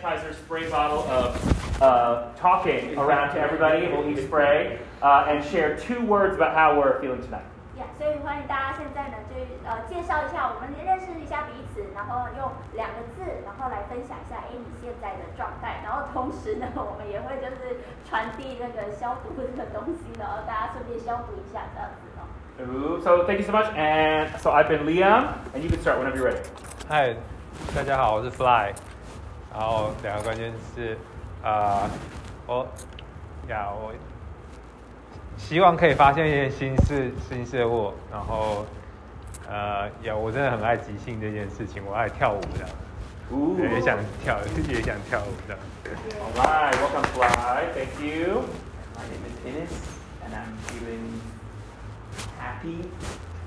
sanitizer spray bottle of uh, talking around to everybody. We'll each spray uh, and share two words about how we're feeling tonight. 呀所以欢迎大家现在呢，就呃介绍一下，我们认识一下彼此，然后用两个字，然后来分享一下，哎，你现在的状态。然后同时呢，我们也会就是传递那个消毒的东西，然后大家顺便消毒一下这样子哦。 Ooh, so thank you so much. And so I've been Liam, and you can start whenever you're ready. 嗨，大家好，我是 Fly。 然后两个关键是，呃，我呀，我希望可以发现一些新事、新事物。然后，呃，呀，我真的很爱即兴这件事情，我爱跳舞这样，Ooh. 对也想跳，也想跳舞这样。All right, welcome, Fly. Thank you. My name is Ines, and I'm feeling happy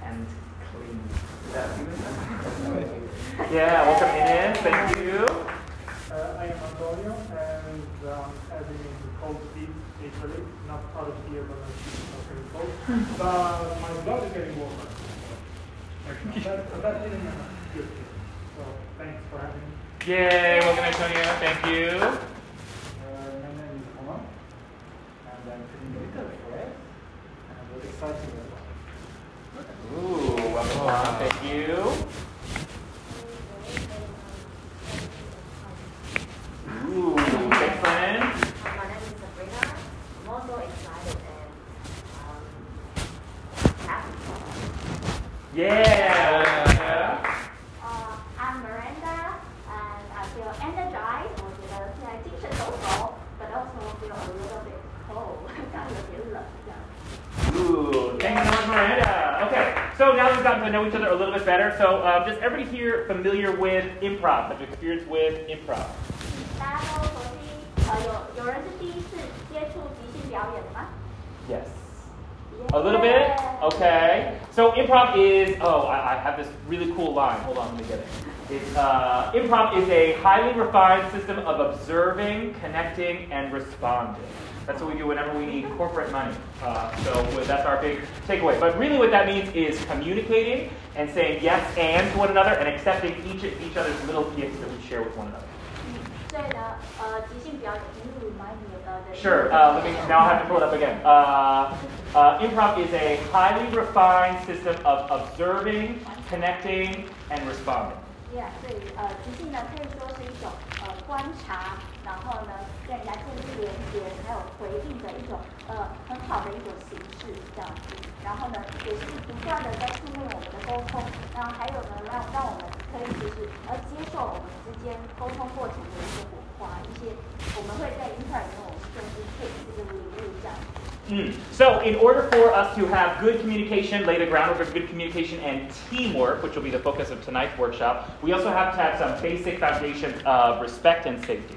and clean. Is that feeling? Yeah, welcome in. Thank you. Uh, I am Antonio and um, heading into cold feet, Italy. Not out of here, but I'm very cold. But my blood is getting warmer. Actually, that, that feeling is good. So thanks for having me. Yay, welcome, Antonio. Thank you. Uh, my name is Juan, and I'm feeling a little fresh and I'm very excited as well. Ooh, welcome, Juan. Thank you. Ooh, big fan. My name is Sabrina. I'm also excited and um. Yeah. I'm Miranda, and I feel energized but also a little bit cold. Ooh, thank you so much, Miranda. Okay, so now we've gotten to know each other a little bit better. So, uh, just everybody here familiar with improv? Have experience with improv? 大家都熟悉，呃，有有人是第一次接触即兴表演的吗 Yes. A little bit? Okay. So improv is, oh, I, I have this really cool line. Hold on, let me get it. It's, uh, improv is a highly refined system of observing, connecting, and responding. That's what we do whenever we need corporate money. Uh, so that's our big takeaway. But really what that means is communicating and saying yes and to one another and accepting each, each other's little gifts that we share with one another. Sure. Uh, let me now. I have to pull it up again. Uh, uh, improv is a highly refined system of observing, connecting, and responding. Yeah，所以呃，即兴呢可以说是一种呃观察，然后呢跟人家建立连接，还有回应的一种呃很好的一种形式这样子。然后呢，也是不断的在训练我们的沟通，然后还有呢让让我们可以就是呃接受我们之 间沟通过程的一些文化，一些我们会在 intern 里面我们甚至 take 这个礼物这样。 Mm. So, in order for us to have good communication, lay the groundwork of good communication and teamwork, which will be the focus of tonight's workshop, we also have to have some basic foundations of respect and safety.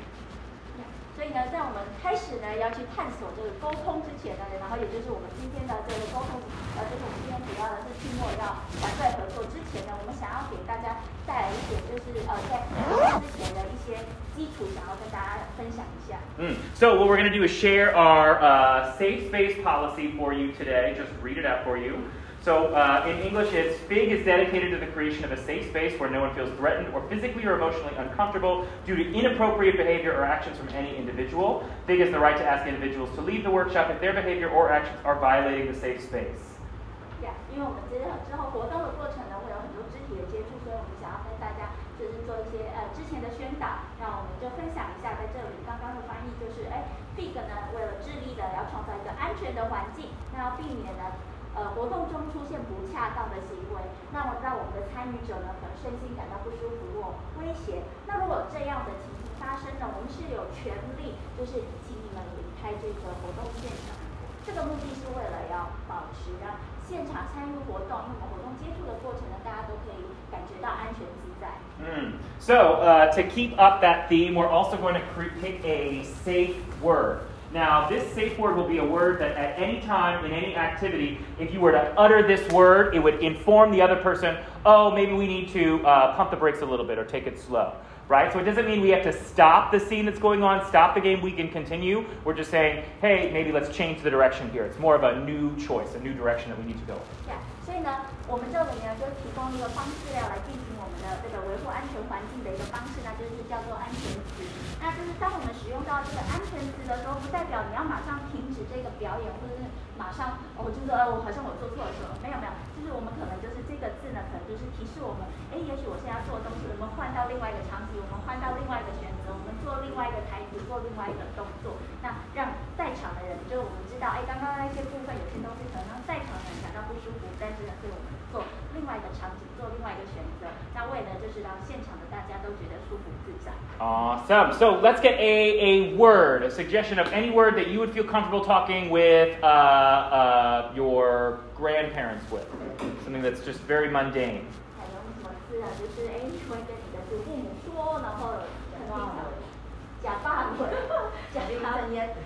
所以呢，在我们开始呢要去探索这个沟通之前呢，然后也就是我们今天的这个沟通，呃，就是我们今天主要的是期末要团队合作之前呢，我们想要给大家带来一点，就是呃，在沟通之前的一些基础，想要跟大家分享一下。Mm. So, what we're going to do is share our uh, safe space policy for you today. Just read it out for you. So, uh, in English, it's FIG is dedicated to the creation of a safe space where no one feels threatened or physically or emotionally uncomfortable due to inappropriate behavior or actions from any individual. FIG is the right to ask individuals to leave the workshop if their behavior or actions are violating the safe space. 呀，参与者呢可能身心感到不舒服或威胁。那如果这样的情形发生呢，我们是有权利就是请你们离开这个活动现场。这个目的是为了要保持让现场参与活动，因为我们活动接触的过程呢，大家都可以感觉到安全自在。嗯 So, uh, to keep up that theme, we're also going to cre- pick a safe word. Now, this safe word will be a word that at any time in any activity, if you were to utter this word, it would inform the other person, oh, maybe we need to uh, pump the brakes a little bit or take it slow. Right? So it doesn't mean we have to stop the scene that's going on, stop the game, we can continue. We're just saying, hey, maybe let's change the direction here. It's more of a new choice, a new direction that we need to go. 对啊，所以呢，我们这里呢就提供一个方式要来进行我们的这个维护安全环境的一个方式呢，就是叫做安全 那就是当我们使用到这个安全词的时候，不代表你要马上停止这个表演，或者是马上哦，就是呃，我好像我做错了什么？没有没有，就是我们可能就是这个字呢，可能就是提示我们，哎，也许我现在要做的东西，我们换到另外一个场景，我们换到另外一个选择，我们做另外一个台词，做另外一个动作，那让在场的人，就我们知道，哎，刚刚那些部分有些 Awesome. So let's get a, a word, a suggestion of any word that you would feel comfortable talking with uh, uh, your grandparents with. Something that's just very mundane. 还有什么字啊？就是哎，你会跟你的祖父母说，然后很平常，假爸爸，假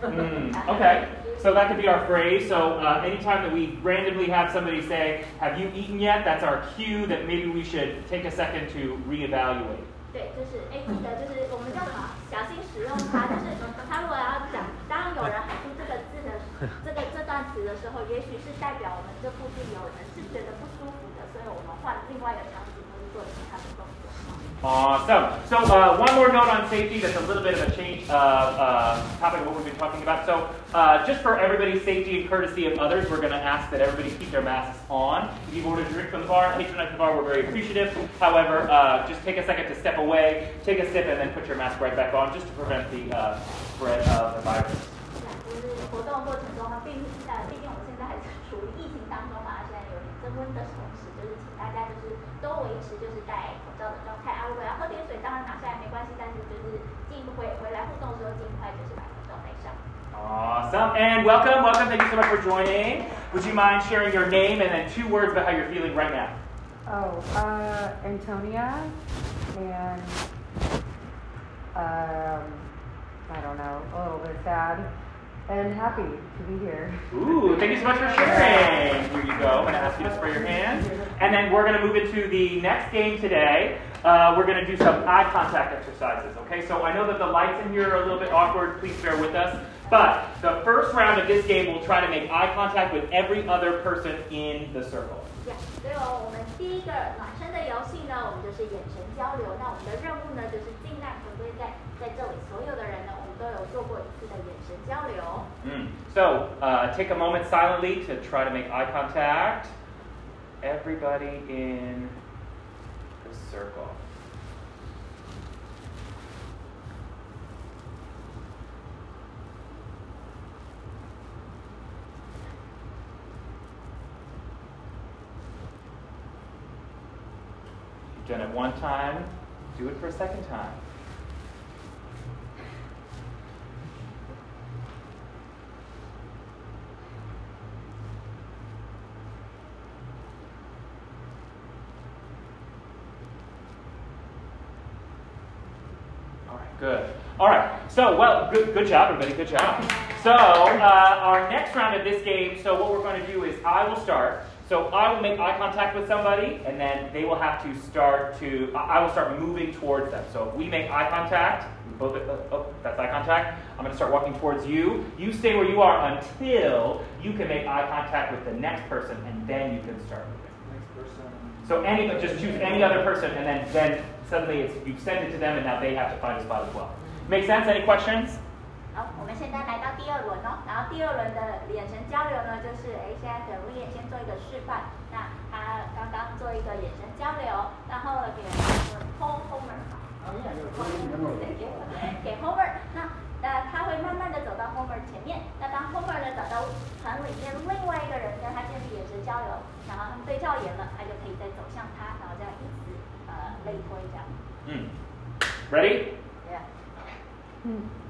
他们。 Mm, okay. So that could be our phrase. So uh, anytime that we randomly have somebody say, Have you eaten yet? That's our cue that maybe we should take a second to reevaluate. 对，就是哎，记得就是我们叫什么小心使用它。就是它如果要讲，当有人喊出这个字的这个这段词的时候，也许是代表我们这附近有人是觉得不舒服的，所以我们换另外一个 Awesome. So uh, one more note on safety. That's a little bit of a change uh, uh, topic of what we've been talking about. So uh, just for everybody's safety and courtesy of others, we're going to ask that everybody keep their masks on. If you've ordered a drink from the bar, patronize the bar, we're very appreciative. However, uh, just take a second to step away, take a sip, and then put your mask right back on, just to prevent the uh, spread of the virus. 温的同时，就是请大家就是都维持就是戴口罩的状态啊。如果要喝点水，当然拿下来没关系，但是就是进回回来互动的时候，尽快就是把口罩戴上。 Awesome. And welcome, welcome. Thank you so much for joining. Would you mind sharing your name and then two words about how you're feeling right now? Oh, uh, Antonia and um, I don't know, a little bit sad and happy to be here. Ooh, thank you so much for sharing. Here you go. I'm going to ask you to spray your hands. And then we're going to move into the next game today. Uh, we're going to do some eye contact exercises, okay? So I know that the lights in here are a little bit awkward. Please bear with us. But the first round of this game, we'll try to make eye contact with every other person in the circle. 呀，对哦，我们第一个暖身的游戏呢，我们就是眼神交流。那我们的任务呢，就是尽量回归在在这里所有的人呢，我们都有做过一次的眼神交流。 So uh, take a moment silently to try to make eye contact. Everybody in the circle. You've done it one time, do it for a second time. Good. All right, so, well, good, good job, everybody, good job. So, uh, our next round of this game, so what we're going to do is I will start. So, I will make eye contact with somebody, and then they will have to start to, I will start moving towards them. So, if we make eye contact, both, uh, oh, that's eye contact. I'm going to start walking towards you. You stay where you are until you can make eye contact with the next person, and then you can start moving. Next person. So any, just choose any other person, and then, then suddenly it's, it to them, and now they have to find a spot as well. Make sense? Any questions? 好，我们现在来到第二轮哦，然后第二轮的眼神交流呢，就是哎，现在给卢也先做一个示范。那他刚刚做一个眼神交流，然后给 Homer 好，给 Homer，那那他会慢慢的走到 Homer 前面。那当 Homer 呢找到团里面另外一个人跟他建立眼神交流，然后他们对照眼了，他就可以再走向他，lay down. Mm. Ready? Yeah. Mm.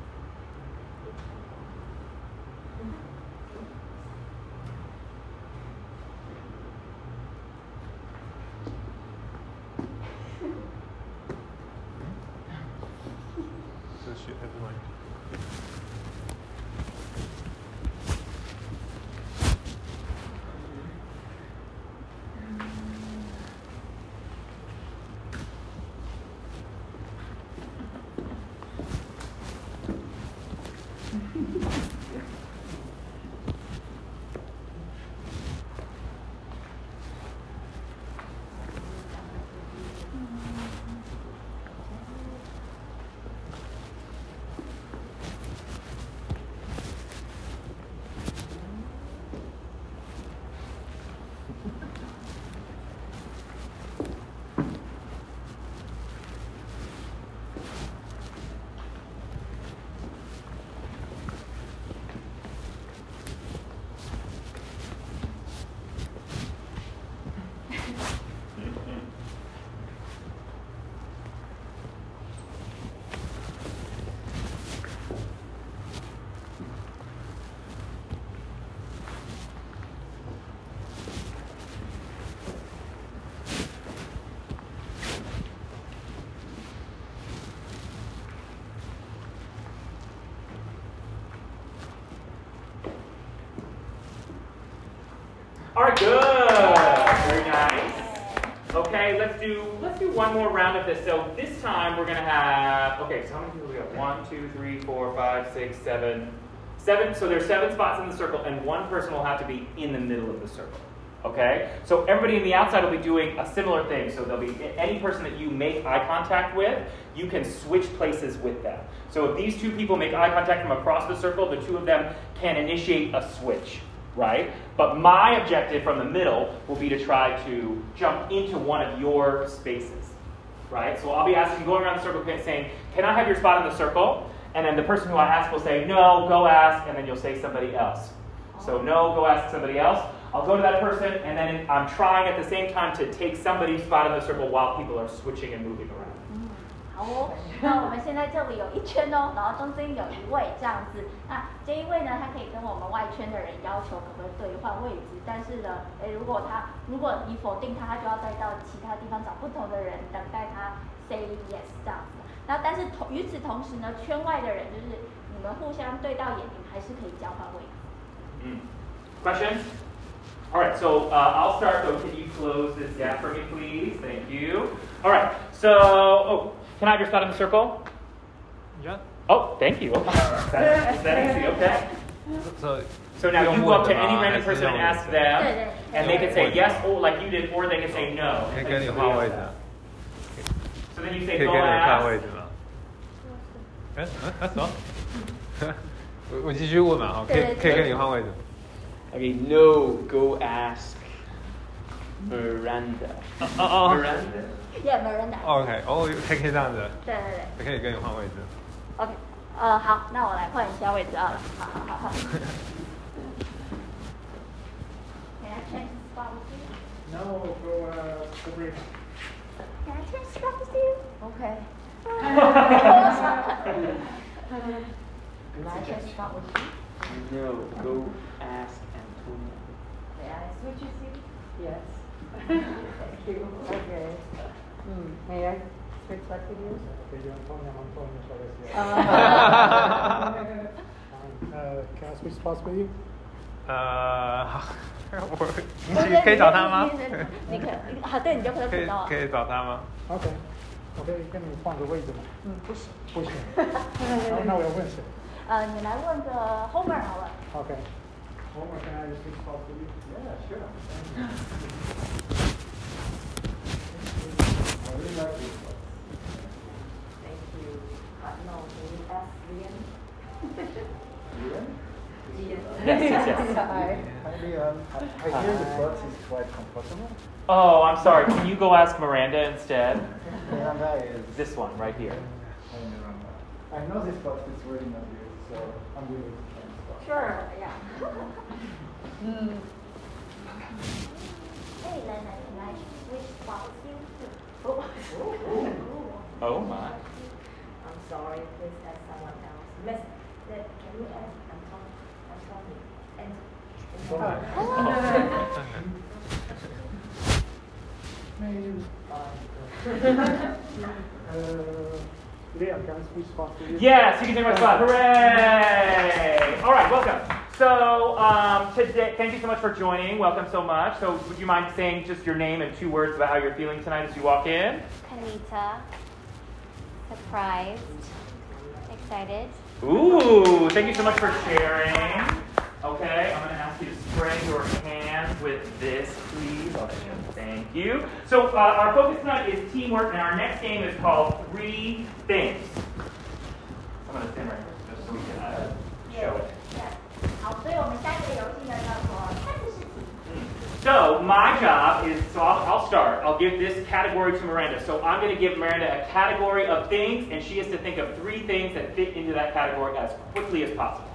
One more round of this. So this time we're gonna have okay. So how many people do we have? One, two, three, four, five, six, seven, seven. So there's seven spots in the circle, and one person will have to be in the middle of the circle. Okay, so everybody in the outside will be doing a similar thing. So there'll be any person that you make eye contact with, you can switch places with them. So if these two people make eye contact from across the circle, the two of them can initiate a switch, right? But my objective from the middle will be to try to jump into one of your spaces, right? So I'll be asking, going around the circle, saying, "Can I have your spot in the circle?" And then the person who I ask will say, "No, go ask," and then you'll say somebody else. So no, go ask somebody else. I'll go to that person, and then I'm trying at the same time to take somebody's spot in the circle while people are switching and moving around. 哦，那我们现在这里有一圈哦，然后中间有一位这样子。那这一位呢，他可以跟我们外圈的人要求可不可以兑换位置，但是呢，诶，如果他如果你否定他，他就要再到其他地方找不同的人等待他 say yes 这样子。那但是同与此同时呢，圈外的人就是你们互相对到眼，你们还是可以交换位置。嗯 Question. All right, so uh, I'll start. So can you close this gap for me, please? Thank you. All right. So, oh, can I have your spot in the circle? Yeah. Oh, thank you. that, is that easy? Okay. So So now you go up to any 用问的吗？ random 还是 person 用 and ask them, 对对。 and they can say yes, or like you did, or they can say no. 可以跟你换位置啊， So then you 可 say 以跟 go 你换位 ask. 置吗？哎嗯嗯什么？我我继续问嘛，好，可以对对可以跟你换位置。 Okay, no, go ask Miranda. 哦哦 Miranda. 也没人打。哦，OK，哦，可以可以这样子，对对对可以跟你换位置。 ，OK，呃，好，那我来换一下位置好了。好好好好。Can I change spot with you? No, go uh, Sabrina. Can I change spot with you? Okay. Can I change spot with you? No, go ask Antonia. May I switch with you? Yes. Thank you. Okay. Hmm, may I switch back with you? Okay, you Antonia, I'm Antonia, shall I say? Uh, Fine. Uh, can I switch spots with you? 呃，好我你可以可以找他吗？你可，好，对，你就可以找到。可以找他吗？OK，我可以跟你换个位置吗？嗯，不行。不行。那那我要问谁呃，你来问个 Homer 好了。？OK。Homer, can I switch spots with you? Yeah, sure. Thank you. Uh. Hi. Hi. Oh, I'm sorry. Can you go ask Miranda instead? Miranda is. This one right here. Hi. I know this bus is really not good, so I'm willing to spots. Sure, yeah. 嗯 Hey, Lena, can I switch spot with you? Oh. Oh my. I'm sorry, please ask someone else. Miss, that, can you ask Anton, Anthony? And, Maybe. uh, Liam, can I switch spots? Yes, you can take my spot. Hooray! All right, welcome. So um, today, thank you so much for joining. Welcome so much. So would you mind saying just your name and two words about how you're feeling tonight as you walk in? Kalita. Surprised. Excited. Ooh, thank you so much for sharing. Okay, I'm going to ask you to spray your hands with this, please. Thank you. So uh, our focus tonight is teamwork, and our next game is called Three Things. I'm going to stand right here just so we can uh, show it. 好，所以我们下一个游戏呢叫做三个事情。 So my job is, so I'll, I'll start. I'll give this category to Miranda. So I'm going to give Miranda a category of things, and she has to think of three things that fit into that category as quickly as possible.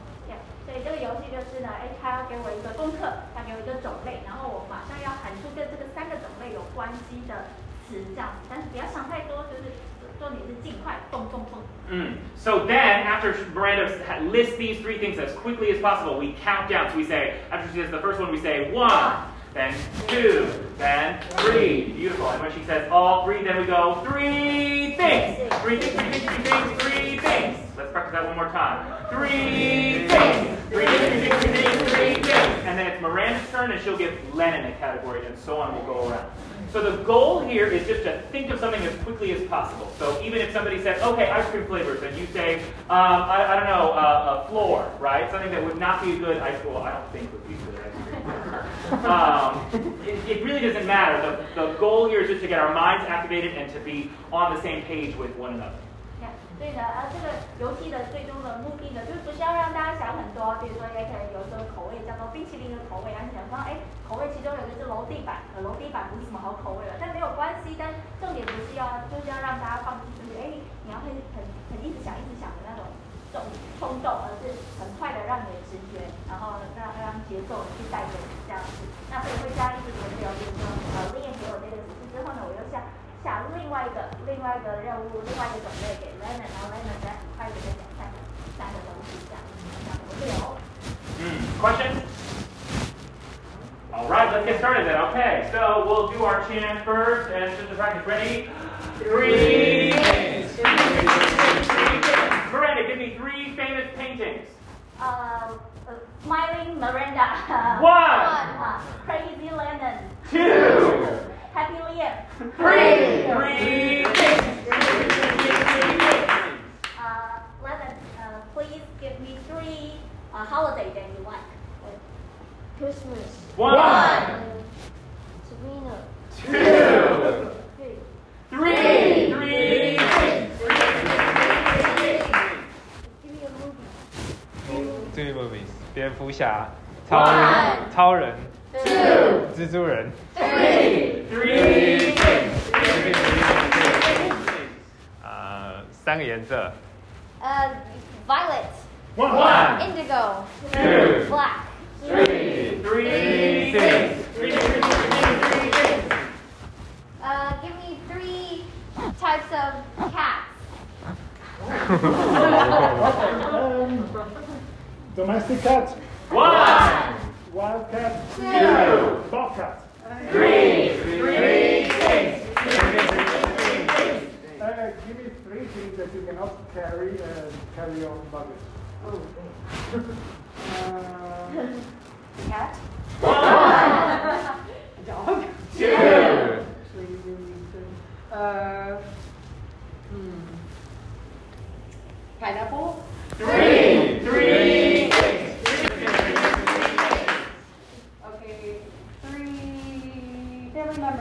所以这个游戏就是呢，哎，他要给我一个功课，他给我一个种类，然后我马上要喊出跟这个三个种类有关系的词，这样子，但是不要想太多，就是重点是尽快，蹦蹦蹦。 Mm. So then, after Miranda lists these three things as quickly as possible, we count down. So we say, after she says the first one, we say one, then two, then three. Beautiful. And when she says all three, then we go three things. Three things, three things, three things, three things. Let's practice that one more time. Three things. Three things, three things, three things, three things. and then it's Miranda's turn, and she'll give Lennon a category, and so on We'll go around. So the goal here is just to think of something as quickly as possible. So even if somebody says, okay, ice cream flavors, and you say, um, I, I, don't know, uh, a floor, right? Something that would not be a good ice cream, well, I don't think would be a good ice cream. um, it, it, really doesn't matter. The, the goal here is just to get our minds activated and to be on the same page with one another. 对的，呃，这个游戏的最终的目的呢，就是不是要让大家想很多，比如说，也可能有一种口味叫做冰淇淋的口味，然后想说，哎，口味其中有一个是楼地板，可楼地板不是什么好口味了，但没有关系，但重点不是要，就是要让大家放进去，哎，你要很很很一直想一直想的那种冲冲动，而是很快的让你的直觉，然后让让节奏去带着你这样子，那所以会这样一直轮流，比如说，呃，想。想另外一个另外一个任务，另外一个种类给 Lennon，然后 Lennon 再很快的再讲三个三个东西这样，这样轮流。Mm. Questions? All right, let's get started then. Okay, so we'll do our chant first, and just to practice, ready? Three. Miranda, give me three famous paintings. Uh, uh Smiling Miranda. One. Uh, crazy Lennon. Two. Happy Liam. Three. Three. Uh, Lennon, uh, please give me three uh, holiday that you like. Christmas. One. One. Serena. Two. Three. Three. Three. Give me a movie. Three movies：蝙蝠侠、超人、超人、 蜘蛛人。 Three. 呃，三个颜色。 Uh, violet. One. Indigo. Two. Black. Three. Three. Three. Uh, give me three types of cats. Um, domestic cat, One. wild cat, Two. bobcat. Three. Three. Uh, give me three things that you cannot carry and carry on luggage. Uh, Cat. One. Dog. Two. Uh, hmm. Pineapple. Three. Three.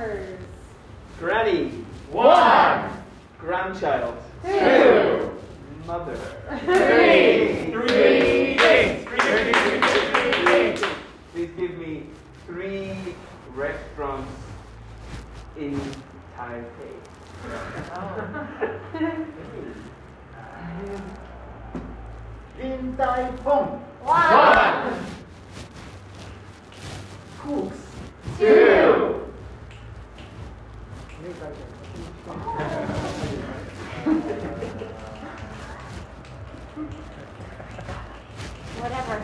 Family. Granny, One. grandchild, Two. mother. Three. Three. Please give me three restaurants in Taipei. in Taiwan, One. cooks. Two. Whatever.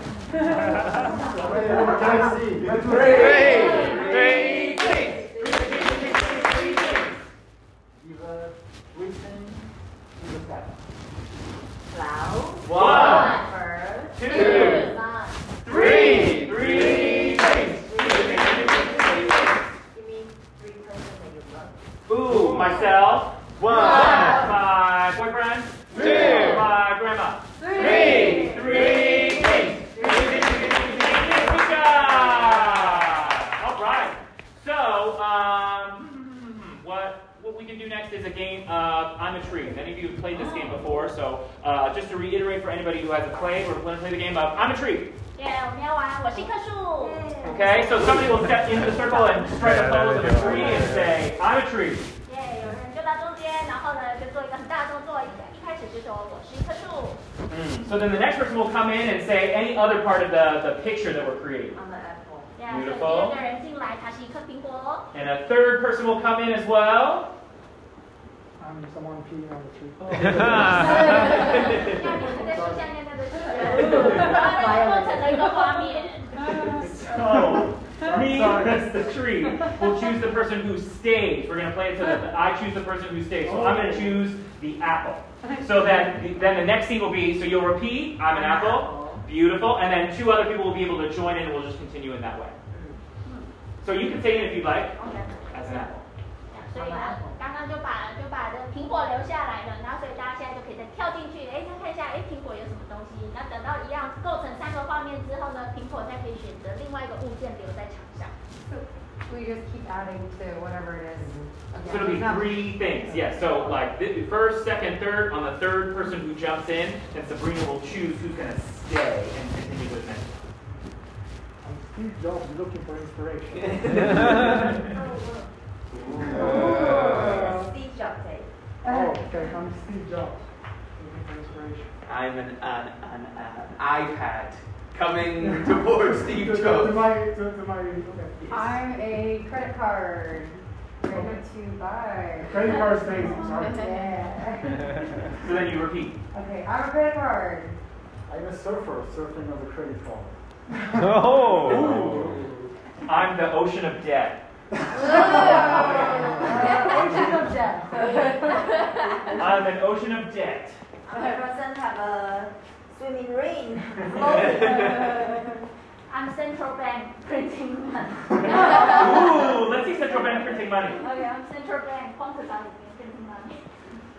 Three. Give a reason to the cat. Cloud. One. Bird. Two. Sun. Three. Three. Myself. One. My boyfriend. Two. My grandma. Three. Three So, um, hmm, what we can do next is a game of I'm a Tree. Many of you have played this game before, so uh, just to reiterate for anybody who hasn't played or want to play the game of I'm a Tree. Yeah, Okay, so somebody will step into the circle and strike a pose of a tree and say, I'm a tree. So then the next person will come in and say any other part of the, the picture that we're creating. On the apple. Yeah, Beautiful. So and a third person will come in as well. I'm someone peeing on the tree. So, me that's the tree. We'll choose the person who stays. We're going to play it so that I choose the person who stays. So I'm going to oh. choose the apple. So that then the next scene will be, so you'll repeat, I'm an apple. Beautiful. And then two other people will be able to join in and we'll just continue in that way. So you can say it if you'd like, as an apple. 所以呢，刚刚就把就把这个苹果留下来了，然后所以大家现在就可以再跳进去，哎，再看一下，哎，苹果有什么东西？那等到一样构成三个画面之后呢，苹果再可以选择另外一个物件留在场上。We just keep adding to whatever it is. So it'll be three things. Yes. So like the first, second, third. On the third person who jumps in, then Sabrina will choose who's going to stay and continue with adventure. I'm Steve Jobs looking for inspiration. Oh. Steve Jobs oh, okay, I'm Steve Jobs looking for inspiration. I'm an, an, an, an iPad coming towards Steve To, to, to Jobs. my, to, to my, okay. I'm a credit card. Ready oh. to buy. Credit card stays, sorry. Yeah. So then you repeat. Okay, I'm a credit card. I'm a surfer surfing on the credit card. Oh. I'm the ocean of debt. Ocean of death. I'm an ocean of debt. I'm a person have a swimming ring. I'm central bank printing money. Ooh, let's see central bank printing money. Okay, I'm central bank quantitative printing money.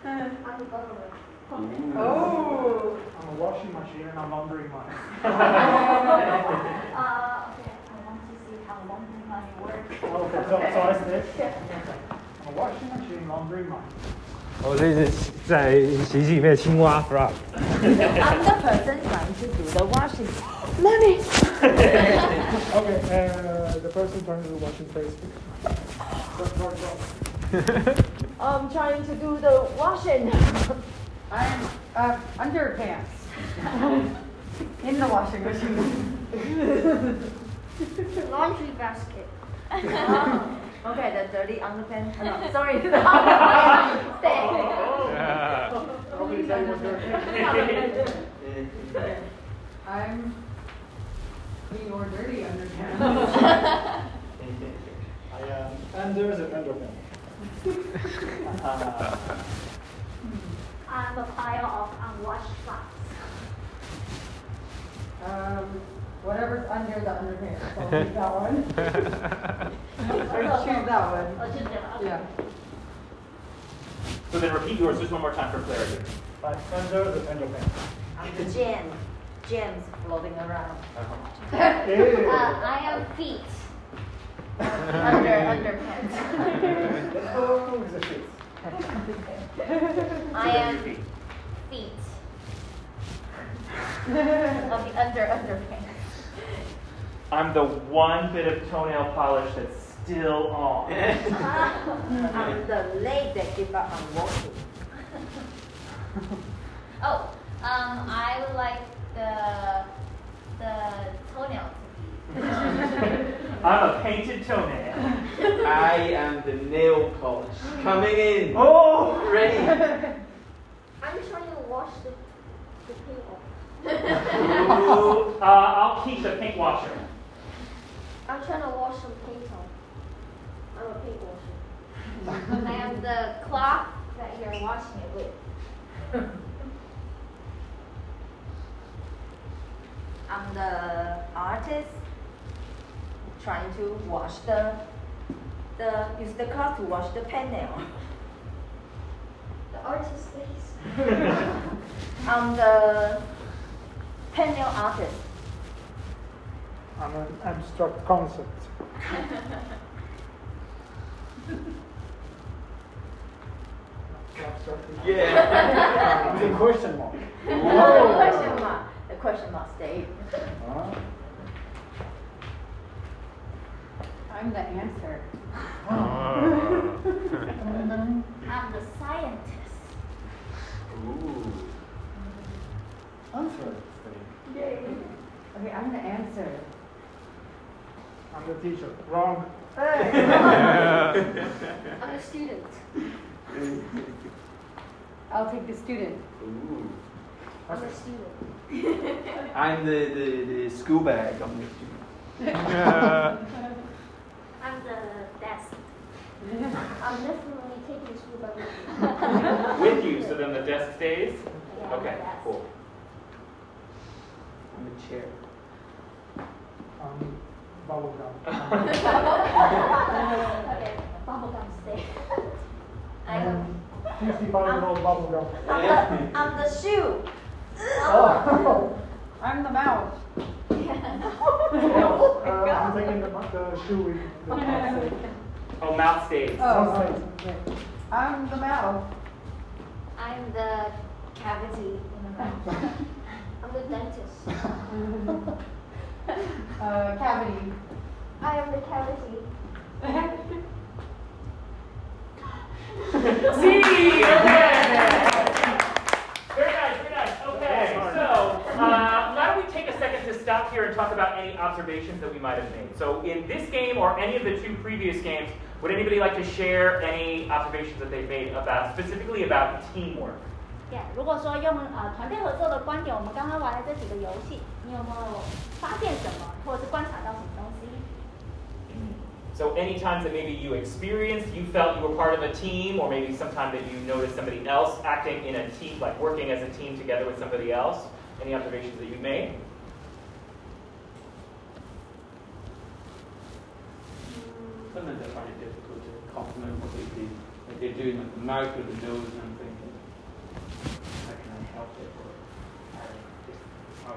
I'm the government. Oh. I'm a washing machine and I'm laundering money. Uh, okay, I want to see how laundering money works. Okay, so, so I stay. I'm a washing machine laundering money. 我这是在洗衣机里面的青蛙 frog。 I'm the person trying to do the washing. Money. Okay, uh, the person trying to do washing face. That's right, well. I'm trying to do the washing. I'm uh, underpants. In the washing machine. Laundry basket. Okay, the dirty underpants. Oh, no, sorry. Stay. Nobody say what's your I'm clean or dirty underpants. I am Anders and Enderman. Uh, I'm a pile of unwashed socks. Um, whatever's under the underpants. I'll take that one. Or choose that one. Oh, just that, okay. Yeah. So then repeat yours just one more time for clarity. I'm Anders and Enderman. I'm the gem. Gems floating around. Uh, I am feet. Under underpants. Oh, it's a shit. I am feet. of the under underpants. I'm the one bit of toenail polish that's still on. I'm the leg that give up on walking. Oh, um, I would like the the toenail to I'm a painted toenail. I am the nail polish coming in. Oh! Ready. I'm trying to wash the the paint off. Ooh, uh, I'll keep the paint washer. I'm trying to wash some paint off. I'm a paint washer. I am the cloth that you're washing it with. I'm the artist trying to wash the the use the cloth to wash the panel. The artist, face. I'm the panel artist. I'm an abstract concept. Abstract. Yeah. It's a question mark. The question mark. The question mark stay. Huh? I'm the answer. Ah. I'm the scientist. Ooh. Answer. Okay, I'm the answer. I'm the teacher. Wrong. I'm the student. I'll take the student. Ooh. I'm the student. I'm the, the, the school bag on the student. I'm the desk. I'm definitely taking school bag with me. With you, so then the desk stays? Yeah, Okay, desk. cool. I'm the chair? Um, bubble gum. okay, bubblegum stick. I'm, Um, 55 year old bubble gum. I'm, I'm the shoe. Oh. I'm the mouse. uh, I'm taking the, the shoe with the plastic. Oh, mouth stays. Oh, I'm the mouse. I'm the cavity in the mouth. I'm the dentist. Uh, cavity. I am the cavity. See? Okay. Very nice, very nice. Okay, so uh, why don't we take a second to stop here and talk about any observations that we might have made. So in this game or any of the two previous games, would anybody like to share any observations that they've made about, specifically about teamwork? Yeah，如果说用呃团队合作的观点，我们刚刚玩的这几个游戏，你有没有发现什么，或者是观察到什么东西？ So any times that maybe you experienced, you felt you were part of a team, or maybe sometime that you noticed somebody else acting in a team, like working as a team together with somebody else. Any observations that you made? Sometimes I find it difficult to compliment what they do. Like they're doing like the mouth or the nose, and I'm thinking, how can I help it? Or how just how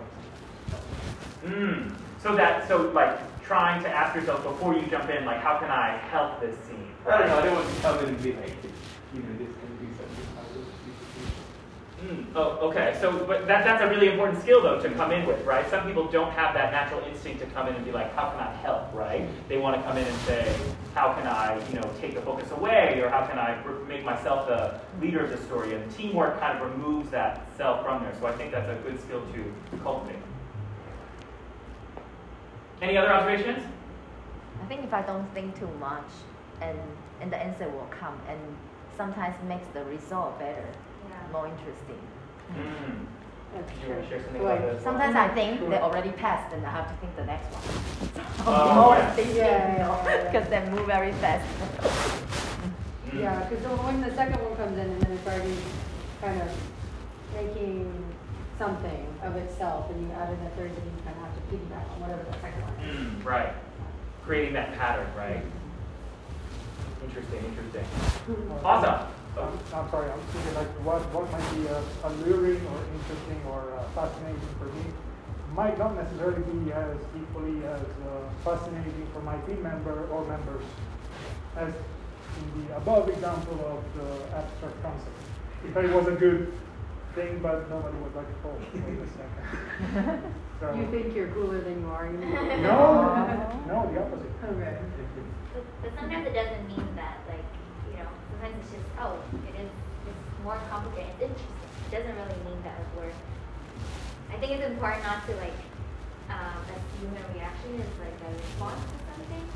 Mm. So that, so like trying to ask yourself before you jump in, like how can I help this scene? I don't know. I don't want to come in and be like, you know, this can do something. How this can do Mm. Oh, okay. So, but that, that's a really important skill though to come in with, right? Some people don't have that natural instinct to come in and be like, how can I help, right? They want to come in and say, how can I, you know, take the focus away, or how can I make myself the leader of the story? And teamwork kind of removes that self from there. So I think that's a good skill to cultivate. Any other observations? I think if I don't think too much, and and the answer will come, and sometimes makes the result better, more interesting. Mm. That's You want to share something Right. about this? Sometimes I think they already passed, and I have to think the next one. Oh, more yeah. thinking, Yeah, yeah, yeah, yeah. because they move very fast. Mm. Yeah, because when the second one comes in and then it's already kind of making something of itself and you add in a third, then you kind of have to piggyback on whatever the second one is. Mm, right. Creating that pattern, right? Interesting, interesting. Awesome. I'm sorry, I'm thinking like what, what might be uh, alluring or interesting or uh, fascinating for me might not necessarily be as equally as uh, fascinating for my team member or members as in the above example of the abstract concept. He thought it was a good thing, but nobody was like, oh, wait a second. So, You think you're cooler than you are, you mean? no, no, the opposite. Okay. But, but sometimes it doesn't mean that, like, you know, sometimes it's just, oh, it is, it's more complicated, it's interesting. It doesn't really mean that we're, I think it's important not to, like, um, assume a reaction is like a response to something.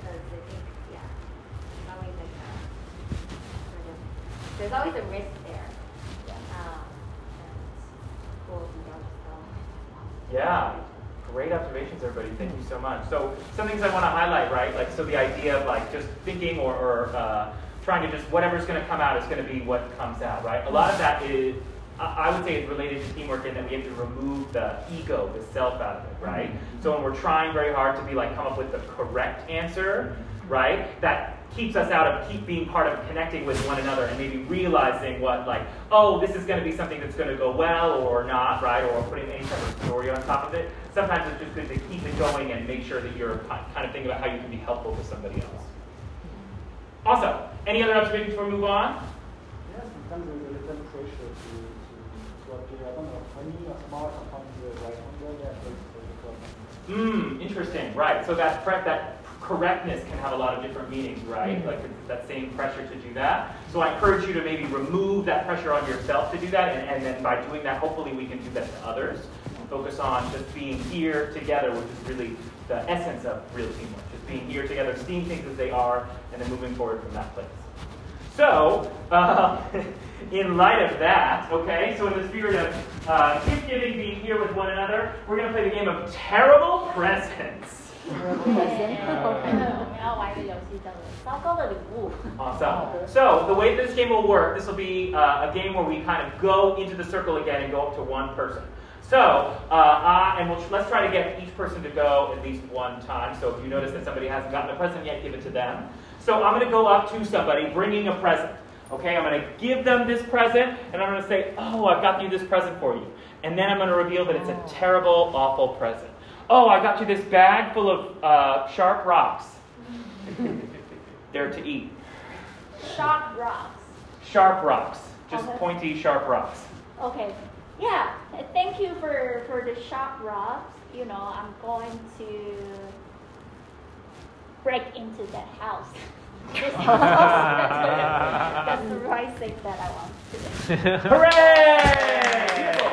Because I think, yeah, it's always like a, sort of, there's always a risk there. Um, cool if you don't just go. Yeah. Great observations, everybody. Thank you so much. So, some things I want to highlight, right? Like, so the idea of like just thinking or, or uh, trying to just whatever's going to come out is going to be what comes out, right? A lot of that is, I would say, is related to teamwork in that we have to remove the ego, the self out of it, right? So when we're trying very hard to be like come up with the correct answer, right? That keeps us out of keep being part of connecting with one another and maybe realizing what like oh this is going to be something that's going to go well or not right or putting any type of story on top of it sometimes it's just good to keep it going and make sure that you're kind of thinking about how you can be helpful to somebody else awesome any other observations before we move on Yes, sometimes there's a little pressure to, to, to appear, I don't know, funny or smart, sometimes like on the other end, it's a. Hmm, interesting. Right. So that pre- that correctness can have a lot of different meanings, right? Like it's that same pressure to do that. So I encourage you to maybe remove that pressure on yourself to do that, and, and then by doing that, hopefully we can do that to others. And focus on just being here together, which is really the essence of real teamwork. Just being here together, seeing things as they are, and then moving forward from that place. So, uh, in light of that, okay, so in the spirit of uh, gift giving, being here with one another, we're going to play the game of terrible presents. awesome. So, the way this game will work, this will be uh, a game where we kind of go into the circle again and go up to one person. So, uh, uh, and we'll, let's try to get each person to go at least one time. So if you notice that somebody hasn't gotten a present yet, give it to them. So I'm going to go up to somebody bringing a present. Okay, I'm going to give them this present, and I'm going to say, Oh, I've got you this present for you. And then I'm going to reveal that it's a terrible, awful present. Oh, I got you this bag full of uh, sharp rocks. They're to eat. Sharp rocks. Sharp rocks. Just Okay. pointy, sharp rocks. Okay. Yeah. Thank you for for the sharp rocks. You know, I'm going to break into that house. This house. That's the right thing that I want to do. Hooray!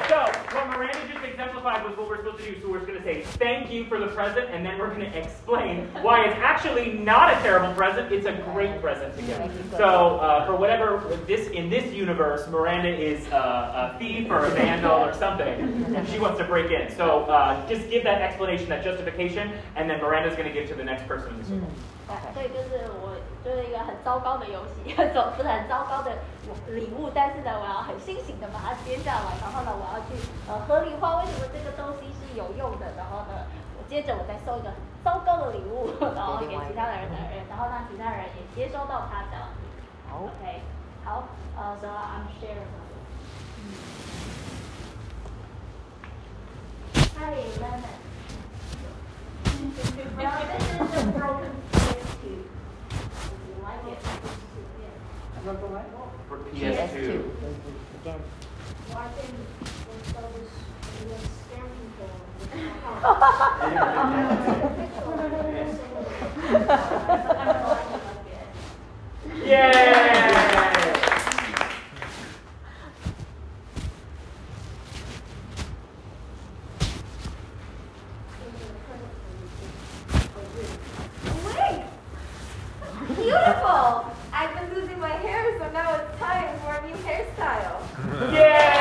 Beautiful. So, what Miranda just exemplified was what we're supposed to do. So, we're just going to say thank you for the present, and then we're going to explain why it's actually not a terrible present. It's a great present to give. So, uh, for whatever this in this universe, Miranda is uh, a thief or a vandal or something, and she wants to break in. So, uh, just give that explanation, that justification, and then Miranda's going to give to the next person in the circle. 对，就是一个很糟糕的游戏，总是很糟糕的礼物，但是呢，我要很清醒的把它接下来，然后呢，我要去呃合理化为什么这个东西是有用的，然后呢，我接着我再送一个糟糕的礼物，然后给其他的人的人，然后让其他人也接收到它这样子。好 OK，好，呃，so I'm sharing. Hi, Lemon. Well, this is a broken PS2. For PS2. Well, I think we'll sell this, we'll scam. Yay! Wait! Beautiful! I've been losing my hair, so now it's time for a new hairstyle. Yay!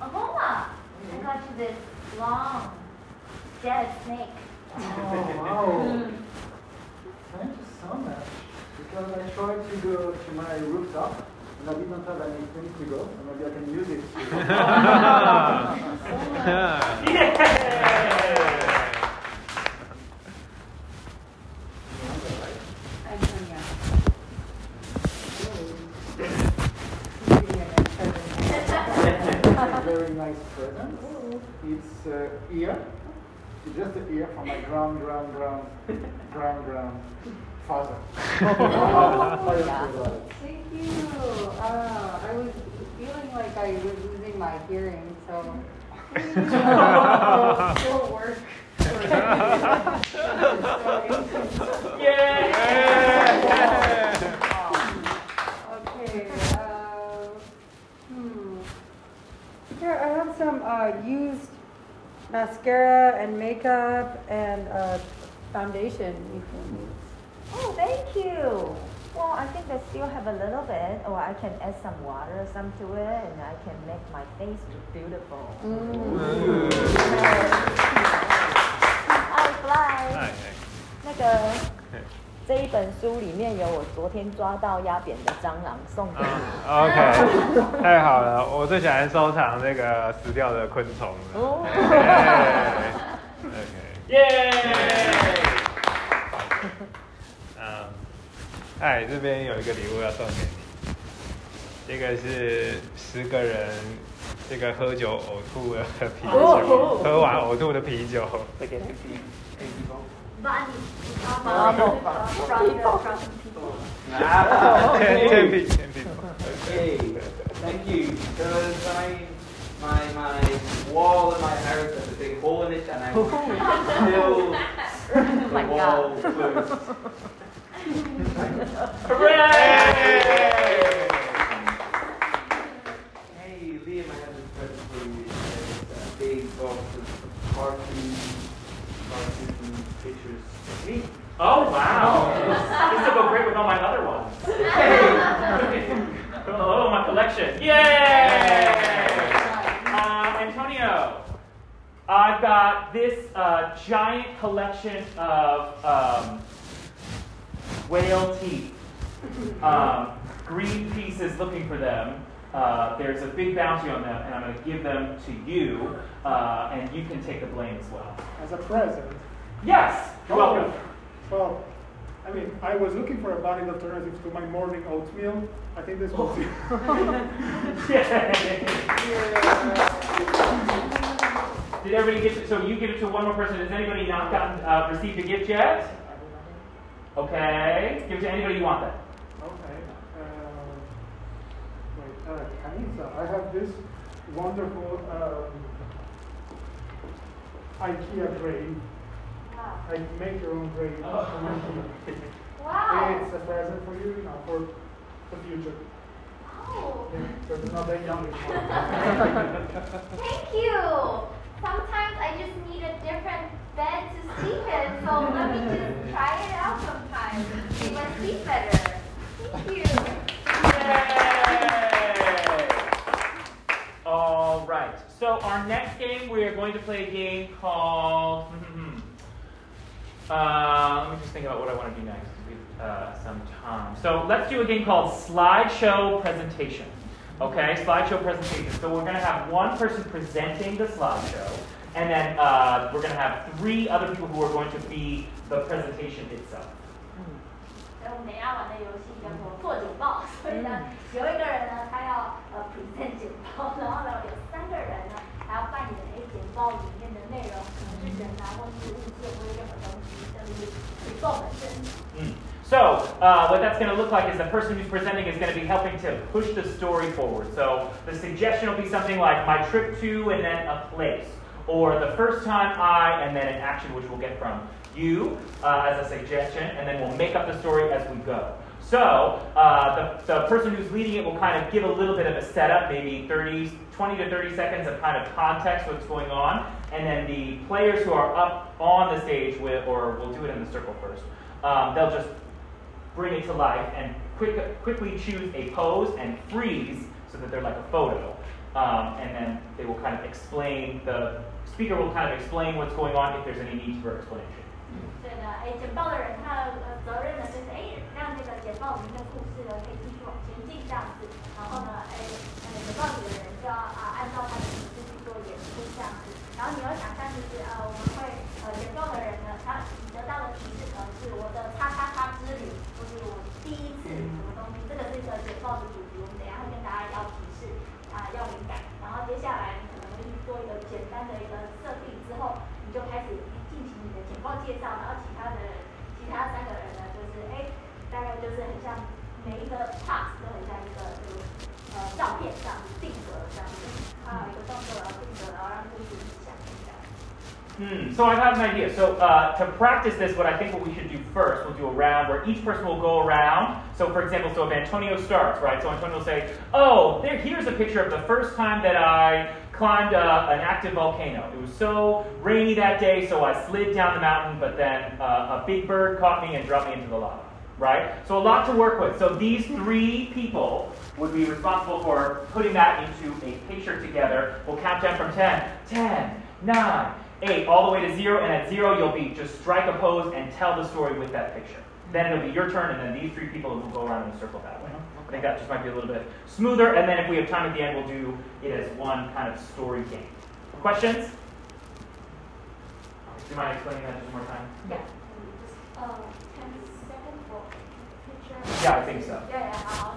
Ahoma! I got you this long, dead snake. Oh, wow. Thank you so much. Because I tried to go to my rooftop and I didn't have anything to go, and maybe I can use it. Antonia. It's just the ear from my grand, grand, grand, grand, grand father. Oh, Thank you. Uh, I was feeling like I was losing my hearing, so. Still work. Okay, uh, hmm. Here, I have some, uh, used mascara and makeup and, uh, foundation you. Oh, thank you. Well, I think I still have a little bit, or I can add some water or some to it, and I can make my face look beautiful. I fly. Hi. 那个这一本书里面有我昨天抓到压扁的蟑螂，送给你。OK，太好了，我最喜欢收藏那个死掉的昆虫了。哦 OK，耶！嗯，哎，这边有一个礼物要送给你，这个是十个人这个喝酒呕吐的啤酒，哦喝完呕吐的啤酒。Like an empty, empty bowl. Bunny. Vamos. From the, from the people. Ah, Ten, ten okay. people, ten people. Okay, thank you. Because I, my, my wall in my house has a big hole in it and I still the my wall God. closed. Hooray! Hey, Liam, I have this present for you. It's a big box of cartoon, cartoon pictures of me. Oh wow! this will go great with all my other ones. oh, my collection! Yay! Uh, Antonio, I've got this uh, giant collection of um, whale teeth. Um, Greenpeace is looking for them. Uh, there's a big bounty on them, and I'm going to give them to you, uh, and you can take the blame as well. As a present. Yes, you're welcome. Well, I mean, I was looking for a valid alternative to my morning oatmeal. I think this was it. Did everybody get? To, so you give it to one more person. Has anybody not gotten uh, received a gift yet? Okay, give it to anybody you want that. Okay. Uh, wait, uh, Kanisa, I have this wonderful um, IKEA grade. Wow. I make your own grade Oh. from IKEA. Wow. It's a present for you, you know, for the future. Oh, Yeah, So it's not that young anymore. Thank you. Sometimes I just need a different bed to sleep in, so let me just try it out sometime. Make my sleep better. Thank you. Yay! All right. So our next game, we are going to play a game called. Uh, let me just think about what I want to do next. We have uh, some time. So let's do a game called Slideshow Presentation. Okay, slideshow presentation. So we're going to have one person presenting the slideshow, and then uh, we're going to have three other people who are going to be the presentation itself. 所以我们等一下玩的游戏叫做做简报，所以呢，有一个人呢，他要呃 present 简报，然后呢，有三个人呢，还要扮演哎简报里面的内容，可能是人啊，或是物件，或者任何东西，就是简报本身。 Mm. So, uh, what that's going to look like is the person who's presenting is going to be helping to push the story forward. So, the suggestion will be something like my trip to and then a place, or the first time I and then an action which we'll get from you uh, as a suggestion, and then we'll make up the story as we go. So, uh, the, the person who's leading it will kind of give a little bit of a setup, maybe 30, 20 to 30 seconds of kind of context, what's going on, and then the players who are up on the stage, with, or we'll do it in the circle first, um, they'll just bring it to life and quick, quickly choose a pose and freeze so that they're like a photo. Um, and then they will kind of explain, the speaker will kind of explain what's going on if there's any need for explanation. 对的，哎，简报的人他呃责任呢，就是哎，让这个简报里面的故事呢可以 Hmm. So I have an idea. So uh, to practice this, what I think what we should do first, we'll do a round where each person will go around. So for example, so if Antonio starts, right? So Antonio will say, "Oh, there, here's a picture of the first time that I climbed uh, an active volcano. It was so rainy that day, so I slid down the mountain, but then uh, a big bird caught me and dropped me into the lava." Right? So a lot to work with. So these three people would be responsible for putting that into a picture together. We'll count down from 10. 10, 9, 8 all the way to 0, and at 0 you'll be just strike a pose and tell the story with that picture. Then it'll be your turn, and then these three people will go around in a circle that way. Mm-hmm. I think that just might be a little bit smoother, and then if we have time at the end, we'll do it as one kind of story game. Questions? Do you mind explaining that just one more time? Yeah. Uh, 10 for picture. Yeah, I think so. Yeah, yeah. Uh,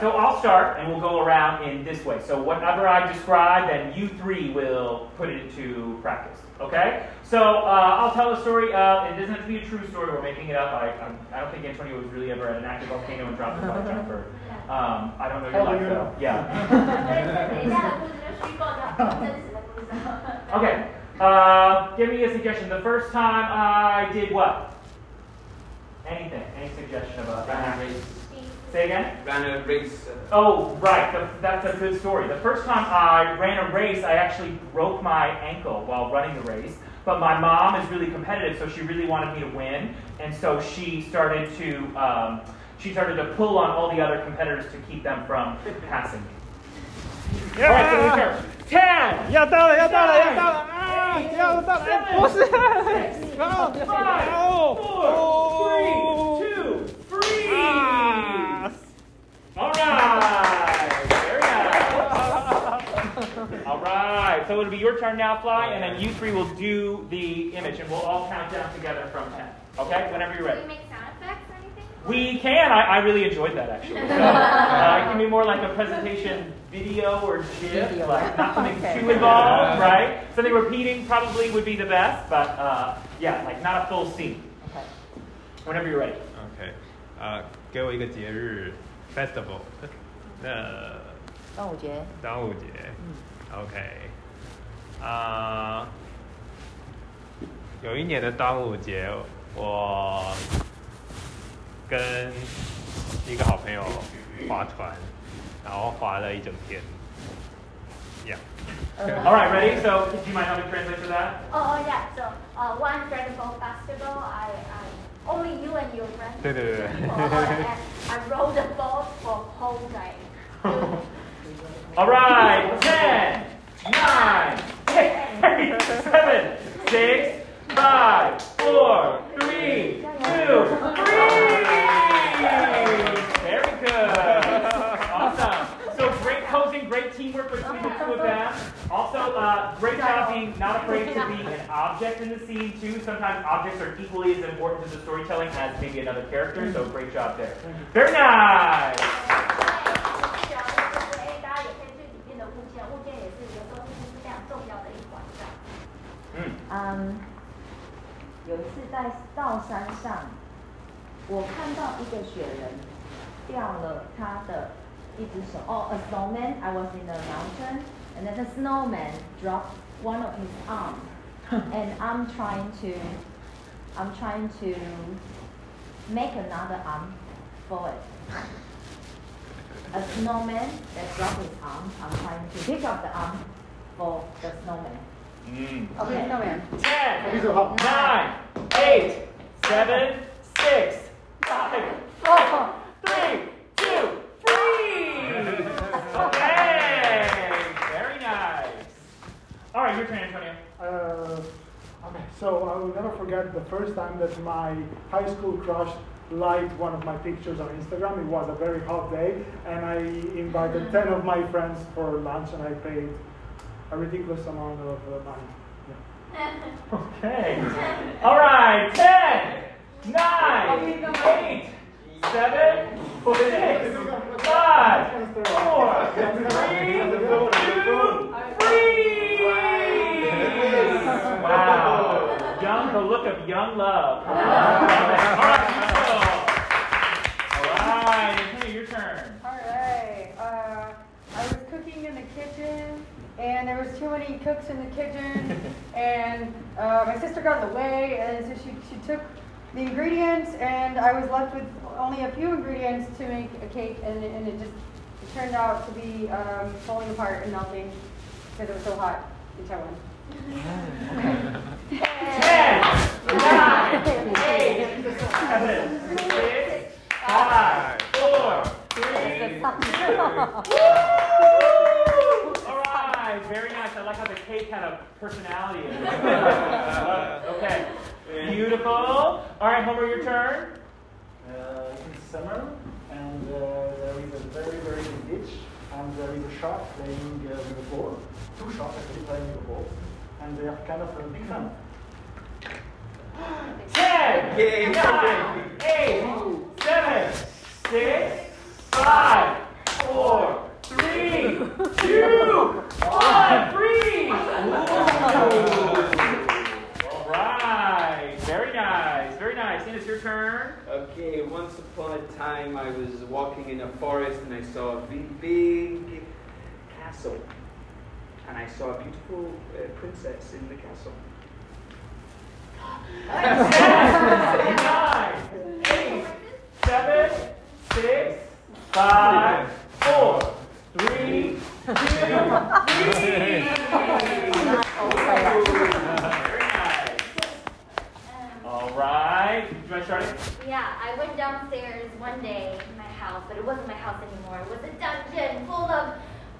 so I'll start and we'll go around in this way. So whatever I describe, then you three will put it into practice, okay? So uh, I'll tell a story of, it doesn't have to be a true story, we're making it up. I, I'm, I do not think Antonio was really ever at an active volcano and dropped a bungee jumper. Um, I don't know your life though. Yeah. okay, uh, give me a suggestion. The first time I did what? Anything, any suggestion about that? a race. Say again? Ran a race. Uh, Oh, right. The, that's a good story. The first time I ran a race, I actually broke my ankle while running the race. But my mom is really competitive, so she really wanted me to win. And so she started to, um, she started to pull on all the other competitors to keep them from passing me. All right, so we turn. Ten. 要到了，要到了，要到了啊！要到了，哎不是，然后 Five, 然后 four, three, two, freeze. Ah. All right. Very nice. All right. So it'll be your turn now, Fly, and then you three will do the image, and we'll all count down together from 10. Okay? Whenever you're Do ready. we make sound effects or anything? We can. I, I really enjoyed that, actually. So, uh, it can be more like a presentation video or GIF, Video. like not something Okay. too involved, right? Something repeating probably would be the best, but uh, yeah, like not a full scene. Okay. Whenever you're ready. 啊，给我一个节日 festival，那端午节，端午节嗯，，OK，啊，有一年的端午节，我跟一个好朋友划船，然后划了一整天，Yeah，All right, ready? So, do you mind helping me translate for that? Oh, oh yeah. So uh, one Dragon Ball festival, I, I only you and your friends. 对对对对 and I rode the boat for whole day. All right, 10, 9, 8, 7, 6, 5, 4, great posing, great teamwork between the two of them. Also, uh, great job being not afraid to be an object in the scene too. Sometimes objects are equally as important to the storytelling as maybe another character. So great job there. Very nice. 对啊，就是哎，大家也可以去里面的物件，物件也是有时候是非常重要的一环这样。嗯。嗯，有一次在到山上，我看到一个雪人掉了他的 一只手. A snowman, I was in the mountain, and then the snowman dropped one of his arm. and I'm trying to, I'm trying to make another arm for it. A snowman that dropped his arm, I'm trying to pick up the arm for the snowman. Mm. Okay, snowman. Ten, nine, eight, seven, six, five, four, oh. three, All right, your turn, Antonio. Uh, okay, so I will never forget the first time that my high school crush liked one of my pictures on Instagram. It was a very hot day, and I invited 10 of my friends for lunch, and I paid a ridiculous amount of uh, money. Yeah. Okay. All right, 10, 9, 8, 7, 6, 5, 4, 3, 2, 3. Wow. Young, the look of young love. All right, beautiful. All right, Antonio, your turn. All right. Uh, I was cooking in the kitchen, and there was too many cooks in the kitchen, and uh, my sister got in the way, and so she, she took the ingredients, and I was left with only a few ingredients to make a cake, and, it- and it just it turned out to be um, falling apart and melting because it was so hot in Taiwan. 10, 9, 8, 7, 6, 5, 4, 3, All right, very nice. I like how the cake had a personality in it. okay, beautiful. All right, Homer, your turn. Uh, it's summer, and uh, there is a very, very big beach, and there is a shark playing uh, with a ball. Two sharks actually playing with a ball, and they are kind of a big fun. 10, 9, 8, 7, 6, 5, 4, 3, 2, 1, freeze! All right, very nice, very nice. And it's your turn. Okay, once upon a time I was walking in a forest and I saw a big, big castle. And I saw a beautiful uh, princess in the castle. 10, 9, 8, 7, 6, 5, 4, 3, 2, 3. Very nice. All right. Do you mind starting? Yeah, I went downstairs one day in my house, but it wasn't my house anymore. It was a dungeon full of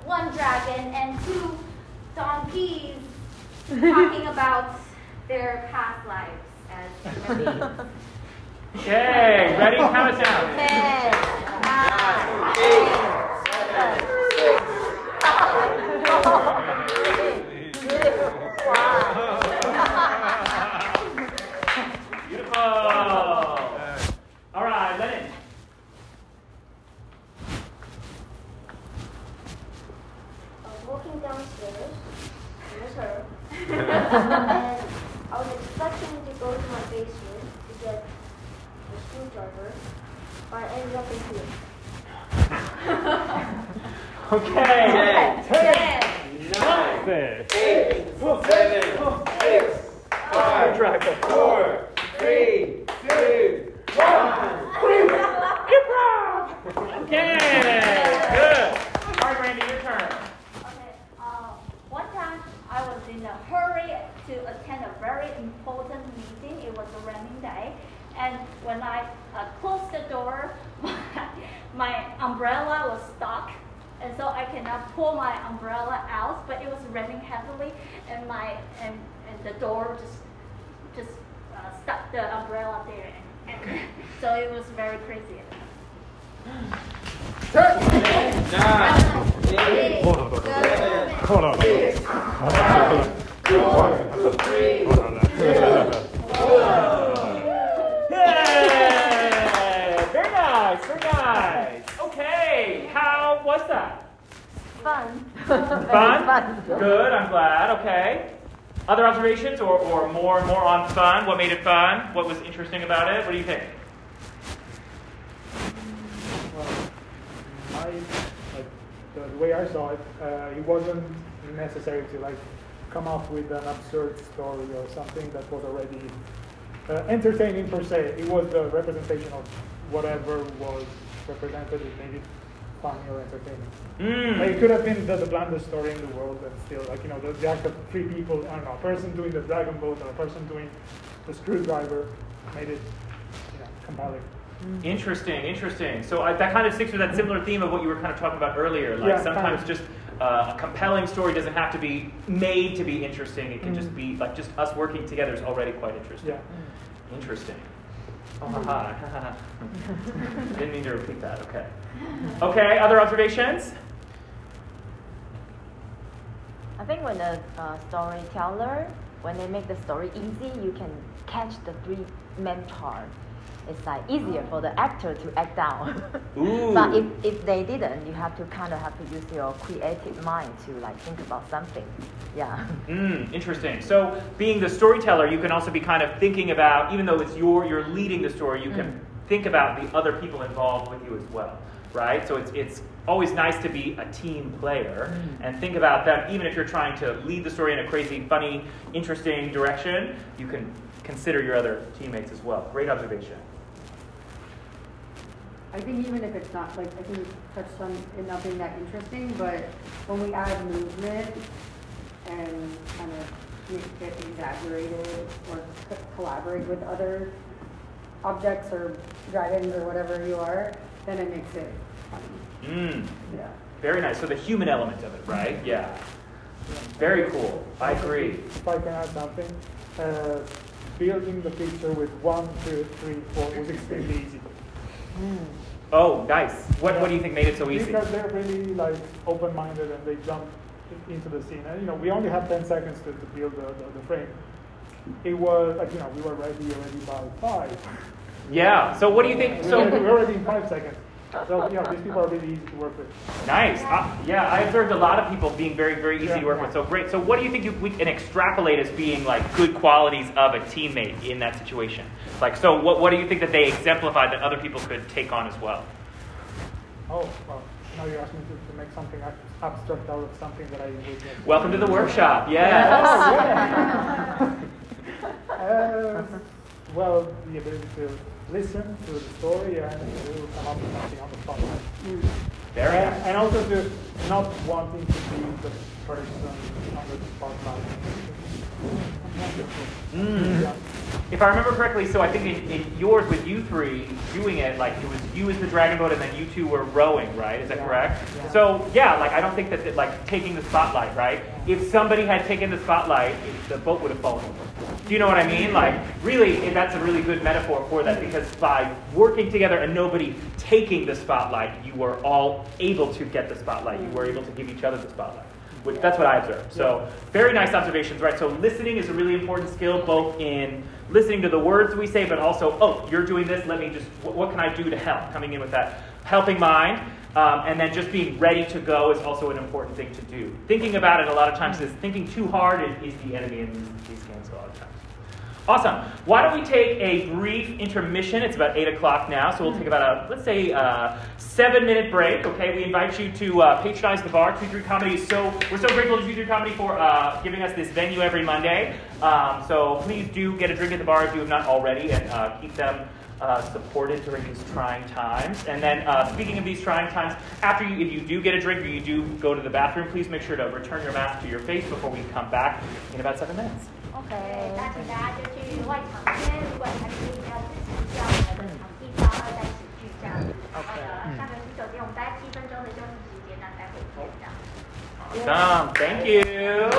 one dragon and two donkeys talking about their past lives as human beings. Okay, ready? Count us down. Ten, nine, Beautiful. All right, Lennon. I was walking downstairs. It was her. and I was expecting to go to my basement to get the screwdriver, but I ended up in here. Okay. Ten, Nine. eight, seven, six, five, four, three, two, one. Okay. Good. All right, Randy, your turn. Okay. Uh, one time I was in a hurry to attend a very important meeting. It was a raining day, and when I uh, closed the door, my, my umbrella was stuck, and so I cannot pull my umbrella out. But it was raining heavily, and my and, and the door just just uh, stuck the umbrella there, and, and so it was very crazy. Hold on, hold on. Hold on. six, four, three, Yay! Very nice, very nice. Okay, how was that? Fun. Fun? Good, I'm glad. Okay. Other observations or, or more more on fun? What made it fun? What was interesting about it? What do you think? Well, I, like, the, way I saw it, uh, it wasn't necessary to like come up with an absurd story or something that was already uh, entertaining per se. It was the representation of whatever was represented. It made it funny or entertaining. Like, it Mm. could have been the, the blandest story in the world, and still, like you know, the, the act of three people. I don't know, a person doing the dragon boat or a person doing the screwdriver made it, you know, compelling. Interesting, interesting. So I, that kind of sticks with that similar theme of what you were kind of talking about earlier. Like Yeah, kind sometimes of. just uh, a compelling story doesn't have to be made to be interesting. It can just be like just us working together is already quite interesting. Yeah. Interesting. Oh, ha, ha. Didn't mean to repeat that. Okay. Okay. Other observations? I think when a uh, storyteller, when they make the story easy, you can catch the three part. It's like easier for the actor to act down. But if, if they didn't, you have to kind of have to use your creative mind to like think about something. Yeah. Mm, interesting. So, being the storyteller, you can also be kind of thinking about, even though it's your, you're leading the story, you can think about the other people involved with you as well, right? So it's it's always nice to be a team player and think about them. Even if you're trying to lead the story in a crazy, funny, interesting direction, you can consider your other teammates as well. Great observation. I think even if it's not, like, I think you touched on it not being that interesting, but when we add movement and kind of make it exaggerated or co- collaborate with other objects or dragons or whatever you are, then it makes it funny. Mm, Yeah. very nice. So the human element of it, right? Yeah. Very cool. I agree. If I can add something, uh, building the picture with one, two, three, four was extremely easy. Hmm. Oh, nice. What, what do you think made it so easy? Because they're really like open-minded and they jump into the scene. And you know, we only have 10 seconds to, to build the, the, the frame. It was like, you know, we were ready already by five. Yeah. So what do you think? So So we're already in five seconds. So, you know, these people are really easy to work with. Nice. Uh, yeah, I observed a lot of people being very, very easy to work with. So great. So what do you think you, we can extrapolate as being like good qualities of a teammate in that situation? Like, so what, what do you think that they exemplified that other people could take on as well? Oh, well, now you're asking me to, to make something abstract out of something that I witnessed. Welcome to the workshop. Yes. Uh, well, the ability to listen to the story and to come up with something on the spot. Very and, nice. and also to not wanting to be the person under the spotlight. Mm. Yeah. If I remember correctly, so I think in, in yours with you three doing it, like it was you as the dragon boat and then you two were rowing, right? Is that Yeah, correct? yeah. So yeah, like I don't think that, like taking the spotlight, right? If somebody had taken the spotlight, the boat would have fallen over. Do you know what I mean? Like really, it- that's a really good metaphor for that because by working together and nobody taking the spotlight, you were all able to get the spotlight. You were able to give each other the spotlight. Which, that's what I observed. So, very nice observations, right? So, listening is a really important skill, both in listening to the words we say, but also, oh, you're doing this, let me just, what, what can I do to help? Coming in with that helping mind. Um, and then just being ready to go is also an important thing to do. Thinking about it a lot of times is thinking too hard is, is the enemy in these, these games a lot of times. Awesome. Why don't we take a brief intermission? It's about 8 o'clock now, so we'll take about a, let's say, a seven minute break. Okay, we invite you to uh, patronize the bar. 2 3 Comedy is so, we're so grateful to 2 3 Comedy for uh, giving us this venue every Monday. Um, so please do get a drink at the bar if you have not already and uh, keep them. Uh, supported during these trying times. And then, uh, speaking of these trying times, after you, if you do get a drink or you do go to the bathroom, please make sure to return your mask to your face before we come back in about seven minutes. 对，那请大家就去外场边，如果还可以要支持一下我们的场地方，二三十句这样。然后呢，下个洗手间我们大概七分钟的休息时间，那待会见这样。Awesome. Thank you.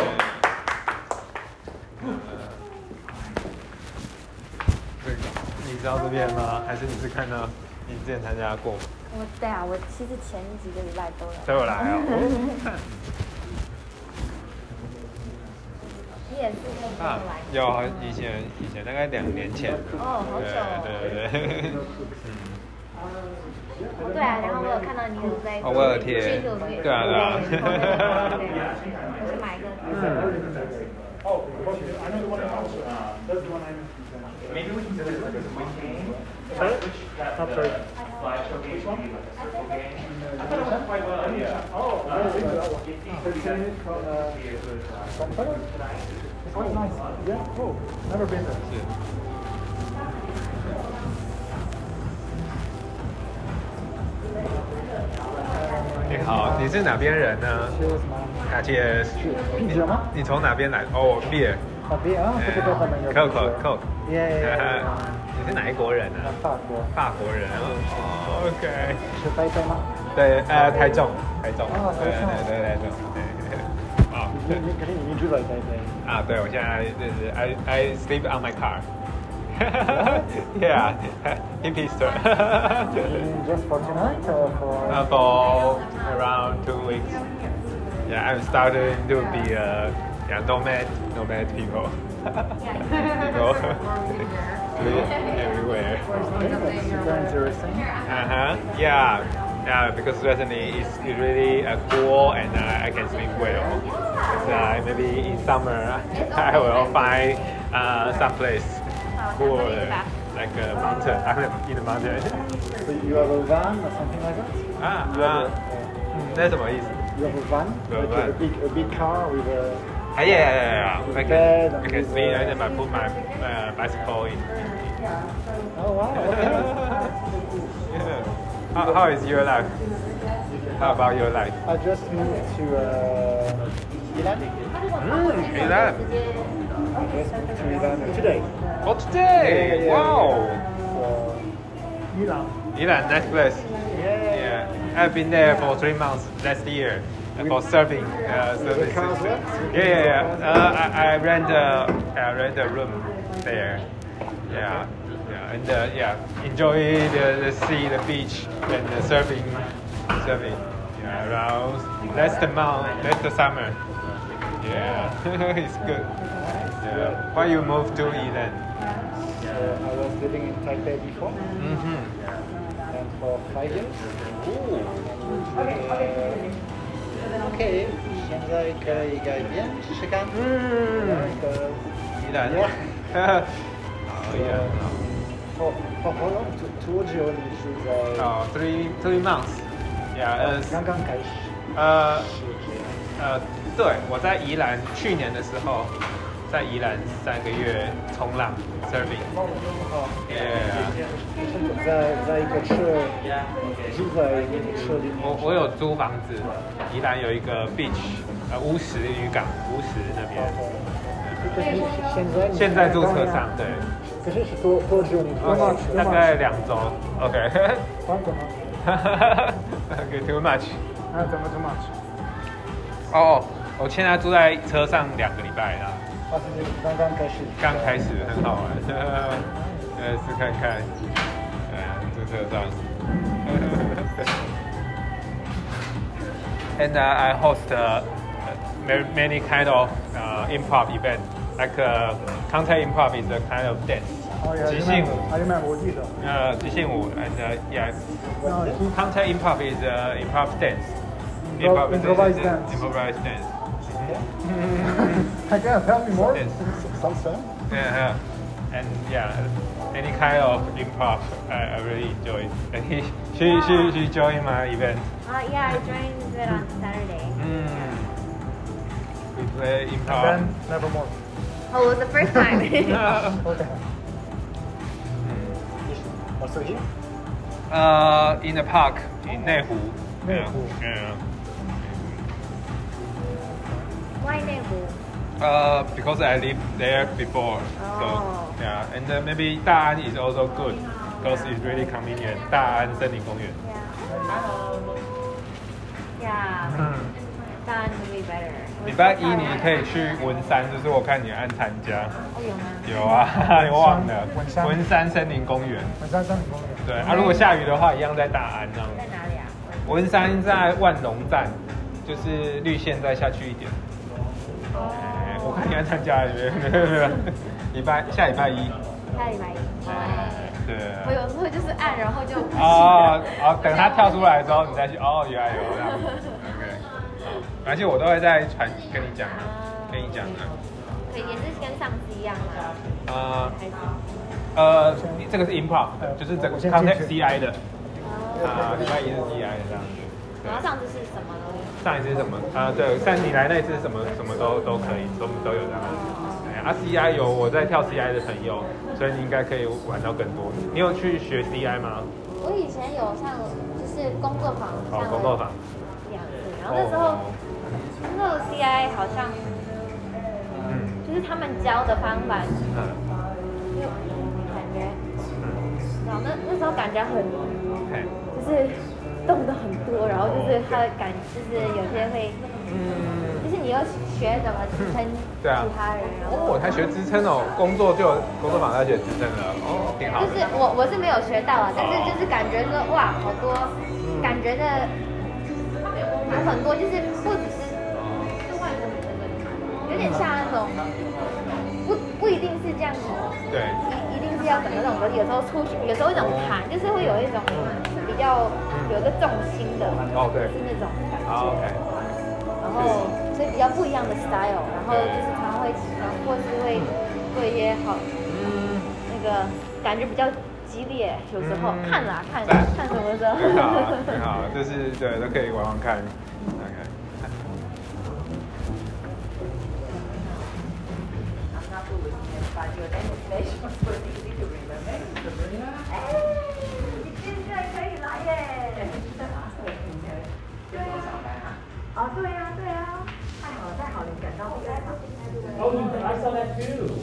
这 个你知道这边吗？还是你是看到你之前参加过？我对啊，我其实前几个礼拜都有。都有来哦。啊有以前以前大概两年前对对对对对啊然后我有看到你有在哦我有贴对啊对啊我去买一个嗯好的 Quite nice. Yeah, oh, never been there. 你是哪边人呢？大姐，你什么？你从哪边来？哦，我毕业。啊，毕业啊，这个都很能有。coco。耶耶耶。你是哪一国人呢、法国。法国人。哦、，OK。是台中吗？对，呃，台中，台中。啊，对对对对。啊，你你肯定你住在台中。啊，对，我现在就是 I I sleep on my car. yeah, hippie store. Just for tonight or for? Uh, for around two weeks. Yeah, I'm starting to be a yeah, nomad, nomad people. people everywhere. Super interesting. Uh huh. Yeah. Yeah, because recently is really uh, cool and uh, I can sleep well. So uh, maybe in summer I will find uh, some place cool, uh, like a mountain. I live in the mountain. So you have a van or something like that? Ah, you have ah. a, that's what it is. You have a van, like. A, big, a big car with a. Ah, yeah, yeah, yeah. yeah. I can, I can sleep and then I put my bicycle in. in. Oh wow! Okay. yeah. How, how is your life? How about your life? I just moved to uh, Ilan. Mm. I just moved to Ilan today. Oh, today! Yeah, yeah, wow! Milan. Ilan, nice place. Yeah. Yeah, I've been there for three months last year uh, for serving Uh, The surfing car as system. well? Yeah, yeah, yeah. Uh, I, I rent a I rent a room there. Yeah, and uh, yeah, enjoy the, the sea, the beach, and the surfing, surfing. Yeah, around last month, last summer. Yeah, it's good. Yeah. Why you moved to Ilan? So I was living in Taipei before, Mm-hmm. and for five years. Uh, OK，现在可以改变试试看。嗯那个宜兰 Yeah. 好宜兰。 哦，three three months。Yeah，呃，刚刚开始。呃。呃，对，我在宜兰去年的时候在宜兰三个月冲浪 surfing。Yeah，在在一个车住在一个车里面。我我有租房子，宜兰有一个 beach，呃乌石渔港，乌石那边。现在你现在住车上，对。可是是多多久你多吗？大概两周。OK。哈哈哈？OK too much。啊，怎么 too much？哦，我现在住在车上两个礼拜啦。啊，是刚刚开始。刚开始很好玩，呃，试看看，呃，住车上。And uh, I host uh, many, many kind of uh, improv event. like uh, contact improv is a kind of dance. Oh yeah, I remember. I remember. Uh, 即兴舞 and uh, yeah, no, contact improv is uh, improv dance. Improvised uh, dance. Improvised dance. Yeah. can tell me more. Yes. Some sense. Yeah, yeah, and yeah, any kind of improv, I, I really enjoy. And she, yeah. she, she joined my event. Uh, yeah, I joined it on Saturday. Mm. We play improv. And then nevermore. Oh, was the first time. okay. Hmm. Here? Uh, in the park in Neihu. Yeah. yeah. Why Neihu? Uh, because I lived there before. Oh. So, yeah. And then maybe Da'an is also good because it's really convenient. Da'an 森林公园. Yeah. Hello. Yeah. Mm. Be better. 礼拜一你可以去文山，就是我看你按参加。哦，有吗？有啊，你 忘了文山文山森林公园。文山森林公园。对啊，如果下雨的话，一样在大安这样。在哪里啊？文山在万隆站，就是绿线再下去一点。哎我看你按参加，礼拜下礼拜一。下礼拜一。对。我有时候就是按，然后就哦哦，等他跳出来之后，你再去哦，原来有这样。而且我都会在传跟你讲啊，跟你讲啊。可以，也是跟上次一样的。呃开始。呃，这个是 improv，就是整个我先进 contact 去 CI 的。啊，礼拜一是 CI 的这样子。然后上次是什么呢？上一次是什么？啊，对，上你来那一次什么什么都都可以，都都有这样。哎啊，CI 有我在跳 CI 的朋友，所以你应该可以玩到更多。你有去学 CI 吗？我以前有上就是工作坊哦，工作坊。然后那时候那时候 CI 好像嗯。就是他们教的方法，嗯。就感觉，然后那那时候感觉很嘿就是动的很多，然后就是他的感就是有些会，嗯，就是你要学怎么支撑对啊。其他人，然哦，后我才学支撑哦，工作就工作坊在学支撑了，哦，挺好。就是我我是没有学到啊，但是就是感觉说哇，好多感觉的有很多，就是不只是有点像那种不不一定是这样子，对，一一定是要整个那种的，有时候出去，有时候一种盘，就是会有一种比较有一个重心的，哦对。是那种感觉。然后所以比较不一样的 style，然后就是常会常或是会做一些好，嗯，那个感觉比较激烈，有时候看啦看看什么的，很好很好，就是对都可以玩玩看，看看看。你好，你好，你啊，對啊。哦，對啊，對啊。哦，對啊 too.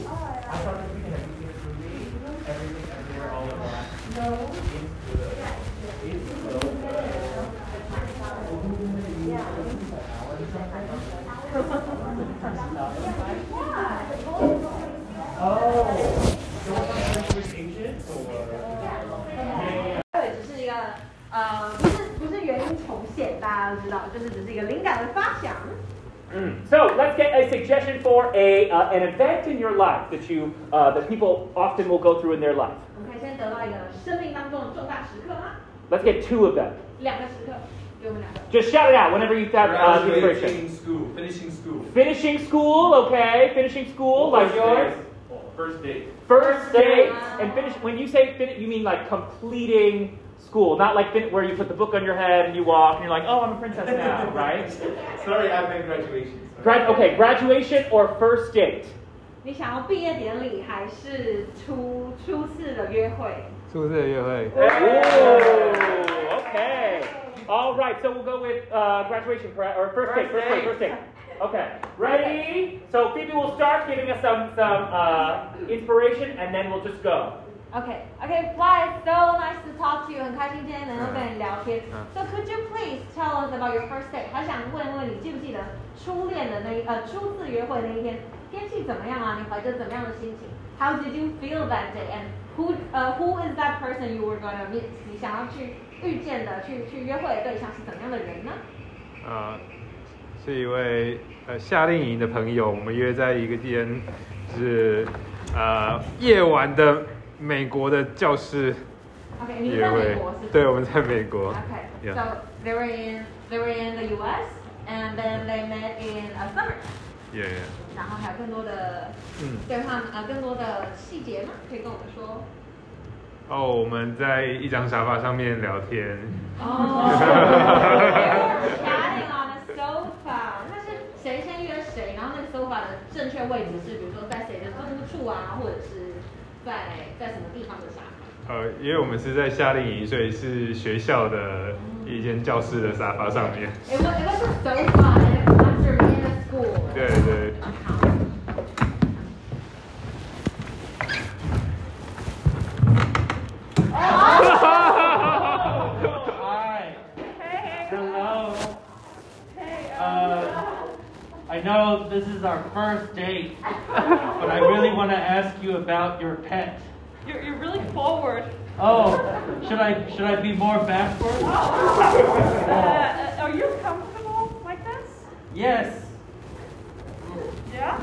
呃，不是不是原因重现，大家都知道，就是只是一个灵感的发想。 Mm. So let's get a suggestion for a uh, an event in your life that you uh, that people often will go through in their life. 我们可以先得到一个生命当中的重大时刻吗？ Let's get two of them. 两个时刻，给我们两个。 Just shout it out whenever you have uh, the inspiration. Graduating school, finishing school. Finishing school, okay. Finishing school, like yours. First date. First date. And finish. When you say finish, you mean like completing school, not like fin- where you put the book on your head and you walk and you're like, oh, I'm a princess now, right? Sorry, I meant graduation. Sorry. Grad- okay, graduation or first date. 你想要毕业典礼还是初初次的约会？初次的约会。 Oh, okay. All right, so we'll go with uh, graduation pra- or first date, first date, first date. Okay, ready? So Phoebe will start giving us some some uh, inspiration, and then we'll just go. Okay, okay, Fly, so nice to talk to you. 很开心今天能够跟你聊天。嗯 So could you please tell us about your first date? 还想问问你记不记得初恋的那一呃初次约会那一天 天气怎么样啊？你怀着怎么样的心情？How did you feel that day? And who 呃 who is that person you were gonna meet? 你想要去遇见的去去约会的对象是怎么样的人呢？呃，是一位呃夏令营的朋友，我们约在一个间是呃夜晚的美国的教室 OK，你约在美会国是不是？对，我们在美国。 Okay, Yeah. so they were in they were in the U.S. and then they met in a summer. Yeah, yeah. 然后还有更多的嗯对话呃更多的细节吗？可以跟我们说。哦，我们在一张沙发上面聊天。哦 Chatting on a sofa，那是谁先约谁？然后那个 sofa 的正确位置是，比如说在谁的住处啊，或者是在在什么地方的沙发？呃，因为我们是在夏令营，所以是学校的一间教室的沙发上面。It was it was a sofa in a classroom in a school. 对对。Hi. Hello. Uh, I know this is our first date, but I really want to ask you about your pet. You're, you're really forward. Oh, should I should I be more backward? Uh, are you comfortable like this? Yes.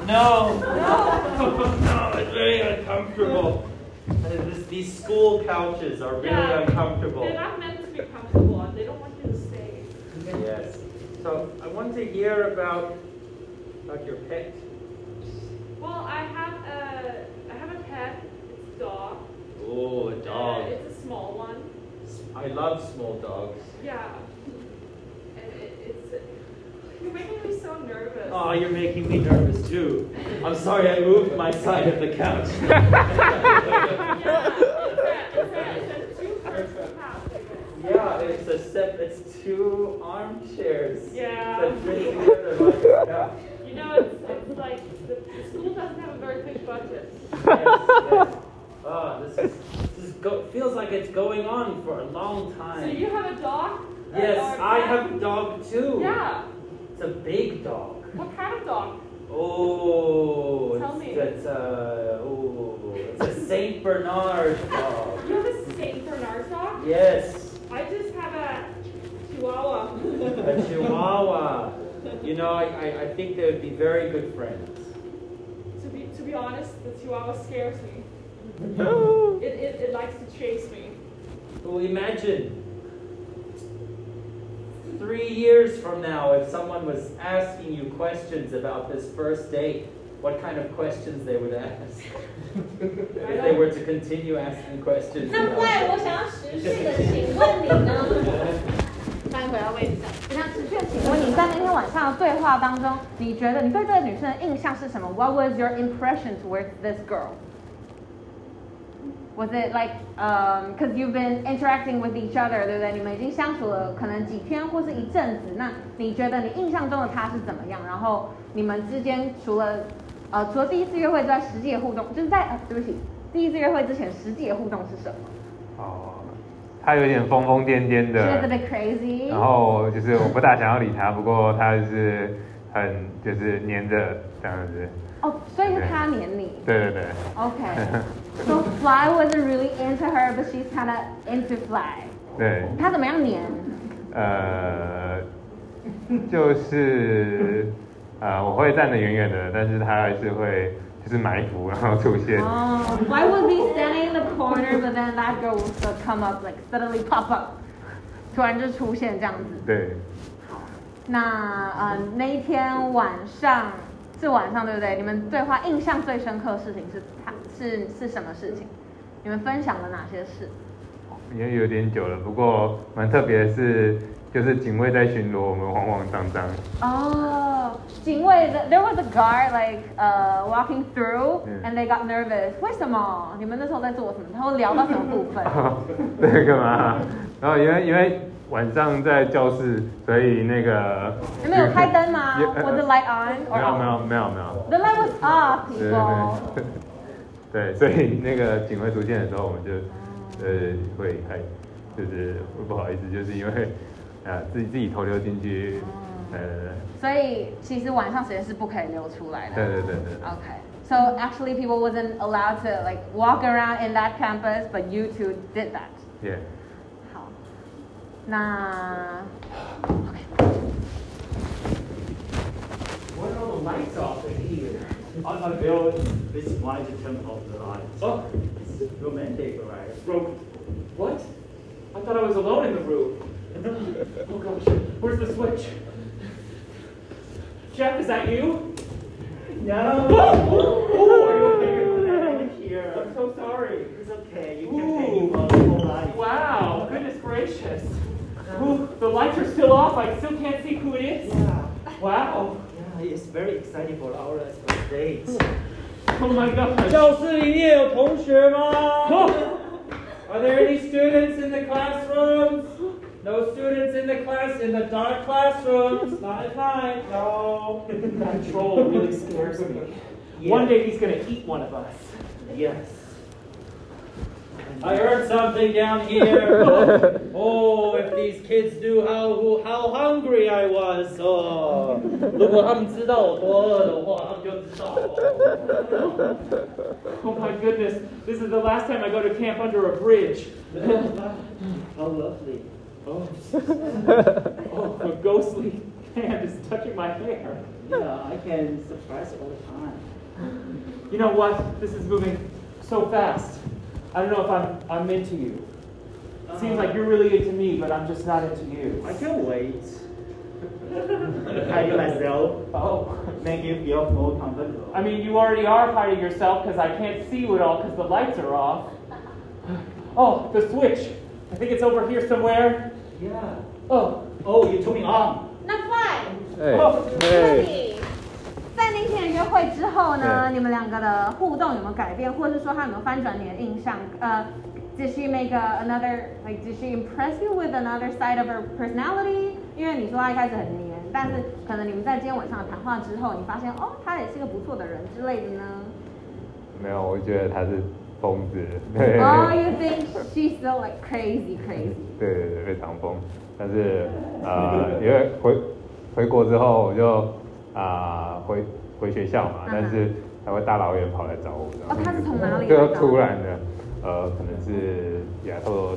No. No. no, it's very uncomfortable. Uh, this, these school couches are really Yeah. uncomfortable. They're not meant to be comfortable and they don't want you to stay. Yes. So I want to hear about about your pet. Well, I have a, I have a pet. It's a dog. Oh, a Uh, dog. it's a small one. I love small dogs. Yeah. And it, it's, you're making me so nervous. Oh, you're making me nervous too. I'm sorry I moved my side of the couch. yeah, it's a step. It's two armchairs. Yeah. That fit together like a. You know, it's, it's like the, the school doesn't have a very big budget. Yes, yes. Oh, this is this is go, feels like it's going on for a long time. So you have a dog? Yes, or a I cat? have a dog too. Yeah. It's a big dog. What kind of dog? Oh, Tell it's, me. it's a uh, oh, it's a Saint Bernard dog. You have a Saint Bernard dog? Yes, I just have a Chihuahua. a Chihuahua. You know, I, I, I think they would be very good friends. to be to be honest, the Chihuahua scares me. It, it, it likes to chase me. Well, imagine three years from now, if someone was asking you questions about this first date, what kind of questions they would ask? if they were to continue asking questions. 那 about 怪 it. 我想要持续的请问你呢？欢迎回到位置上。我想持续的请问你在那天晚上的对话当中，你觉得你对这个女生的印象是什么？What was your impression towards this girl? Was it like, um, because you've been interacting with each other，对不对？你们已经相处了可能几天或是一阵子，那你觉得你印象中的他是怎么样？然后你们之间除了呃除了第一次约会之外，实际的互动就是在呃对不起，第一次约会之前实际的互动是什么哦，他有点疯疯癫癫 a 的，bit crazy。然后就是我不大想要理他，不过他就是很就是黏着这样子。哦，所以是他黏你。对对对。Okay. So Fly wasn't really into her, but she's kind of into Fly. 对，他怎么样黏？呃，就是呃，我会站得远远的，但是他还是会就是埋伏，然后出现。哦、w h y would be standing in the corner, but then that girl would come up, like suddenly pop up，突然就出现这样子。对，那呃那一天晚上是晚上对不对？你们对话印象最深刻的事情是他是是什么事情？你们分享了哪些事？也有点久了，不过蛮特别的是，就是警卫在巡逻，我们慌慌张张。哦，警卫，the- there was a guard like uh walking through 嗯 and they got nervous。为什么？你们那时候在做什么？他会聊到什么部分？对，干嘛？然后因为因为晚上在教室，所以那个你们有开灯吗 the light on 没有？没有没有没有。The light was off, 对所以那个警徽出现的时候，我们就呃会还就是会不好意思，就是因为啊自己自己偷溜进去，呃所以其实晚上时间是不可以流出来的。对对对对。Okay. So actually, people wasn't allowed to like walk around in that campus, but you two did that. Yeah. 好，那 What are all the lights off I, I built this to turn off the lights. Oh. It's romantic, right? Broke. What? I thought I was alone in the room. Oh gosh, where's the switch? Jeff, is that you? No. Oh, Oh, are you okay? Here. I'm so sorry. It's okay. You can pay for the whole life. Wow, goodness gracious. Uh-huh. Ooh, the lights are still off. I still can't see who it is. Yeah. Wow Yeah, it's very exciting for our first dates. Oh my gosh. 教室里面有同学吗？Are there any students in the classrooms? No students in the class in the dark classrooms. Not at night. No. That troll really scares me. One day he's gonna eat one of us. Yes. I heard something down here. oh, if these kids knew how how hungry I was. Oh, 如果他们知道我多饿的话，他们就知道。 Oh my goodness, this is the last time I go to camp under a bridge. How lovely. Oh, oh, a ghostly hand is touching my hair. Yeah, I can surprise all the time. You know what? This is moving so fast. I don't know if I'm, I'm into you. Uh-huh. Seems like you're really into me, but I'm just not into you. I can't wait. Hiding myself. Oh. Thank you your full compliment. I mean, you already are hiding yourself because I can't see you at all because the lights are off. Oh, the switch. I think it's over here somewhere. Yeah. Oh. Oh, you told me on. Not fine. Hey. Oh. Hey. 在那天约会之后呢，你们两个的互动有没有改变，或者是说他有没有翻转你的印象？呃、did she make a, another like did she impress you with another side of her personality？因为你说她一开始很黏，但是可能你们在今天晚上的谈话之后，你发现哦，她也是个不错的人之类的呢。没有，我觉得他是疯子。对 Oh, you think she's so like crazy, crazy? 对对对，非常疯。但是呃，因为回回国之后，我就啊、回回学校嘛，嗯但是他会大老远跑来找我。哦，他是从哪里来就突然的，呃，可能是亚洲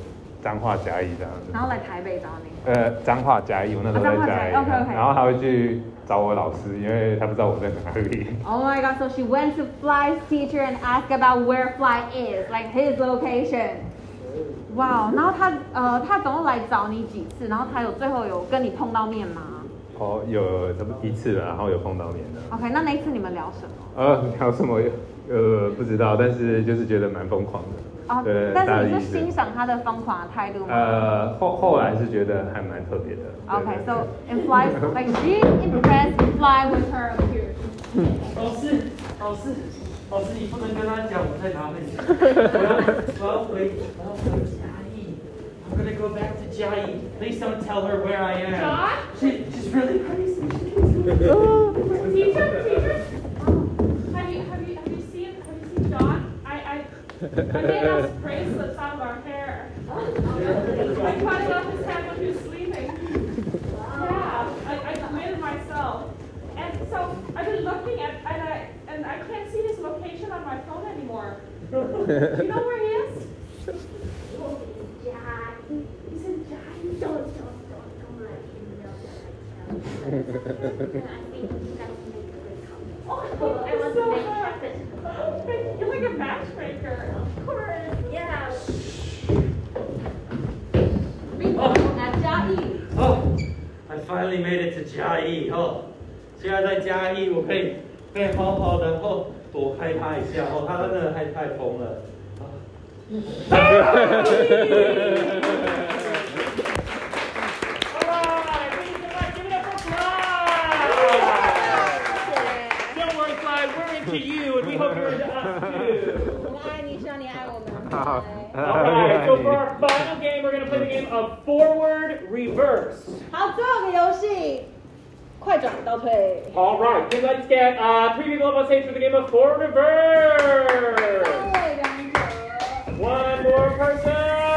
彰化嘉义这样子。然后来台北找你。呃，彰化嘉义，我那时候在嘉义，嘉义，OK，OK 然后他会去找我老师，因为他不知道我在哪里。Oh my god, so she went to Fly's teacher and asked about where Fly is, like his location. 哇、然后他呃，他总共来找你几次？然后他有最后有跟你碰到面吗哦，有这么一次了，然后有碰到面的。？OK，那那一次你们聊什么？呃，聊什么？呃，不知道，但是就是觉得蛮疯狂的。啊对，但是你是欣赏他的疯狂的态度吗？呃，后后来是觉得还蛮特别的。Okay, so and Fly like she impressed Fly with her appearance. 老师，老师，老师，你不能跟他讲我在哪里。我要我要回我要回嘉义。I'm gonna go back to Jai. Please don't tell her where I am. John? She, she's really crazy. Oh. Teacher, teacher. Oh, have you have you have you seen have you seen John? I I I made us bracelets out of our hair. I cut it off his head when he was sleeping. Yeah, I, I made it myself. And so I've been looking at and I and I can't see his location on my phone anymore. Do you know where he is? 哦，我终于到了嘉义哦！我终于到！在在嘉，我可以可以跑跑，然后躲开他一下哦，他真的太太疯了。enjoying to you, and we hope you're into us too. All right, so for our final game, we're going to play the game of forward reverse. 好，最后一个游戏，快转倒退。All right, then let's get three people up on stage for the game of forward reverse. One more person.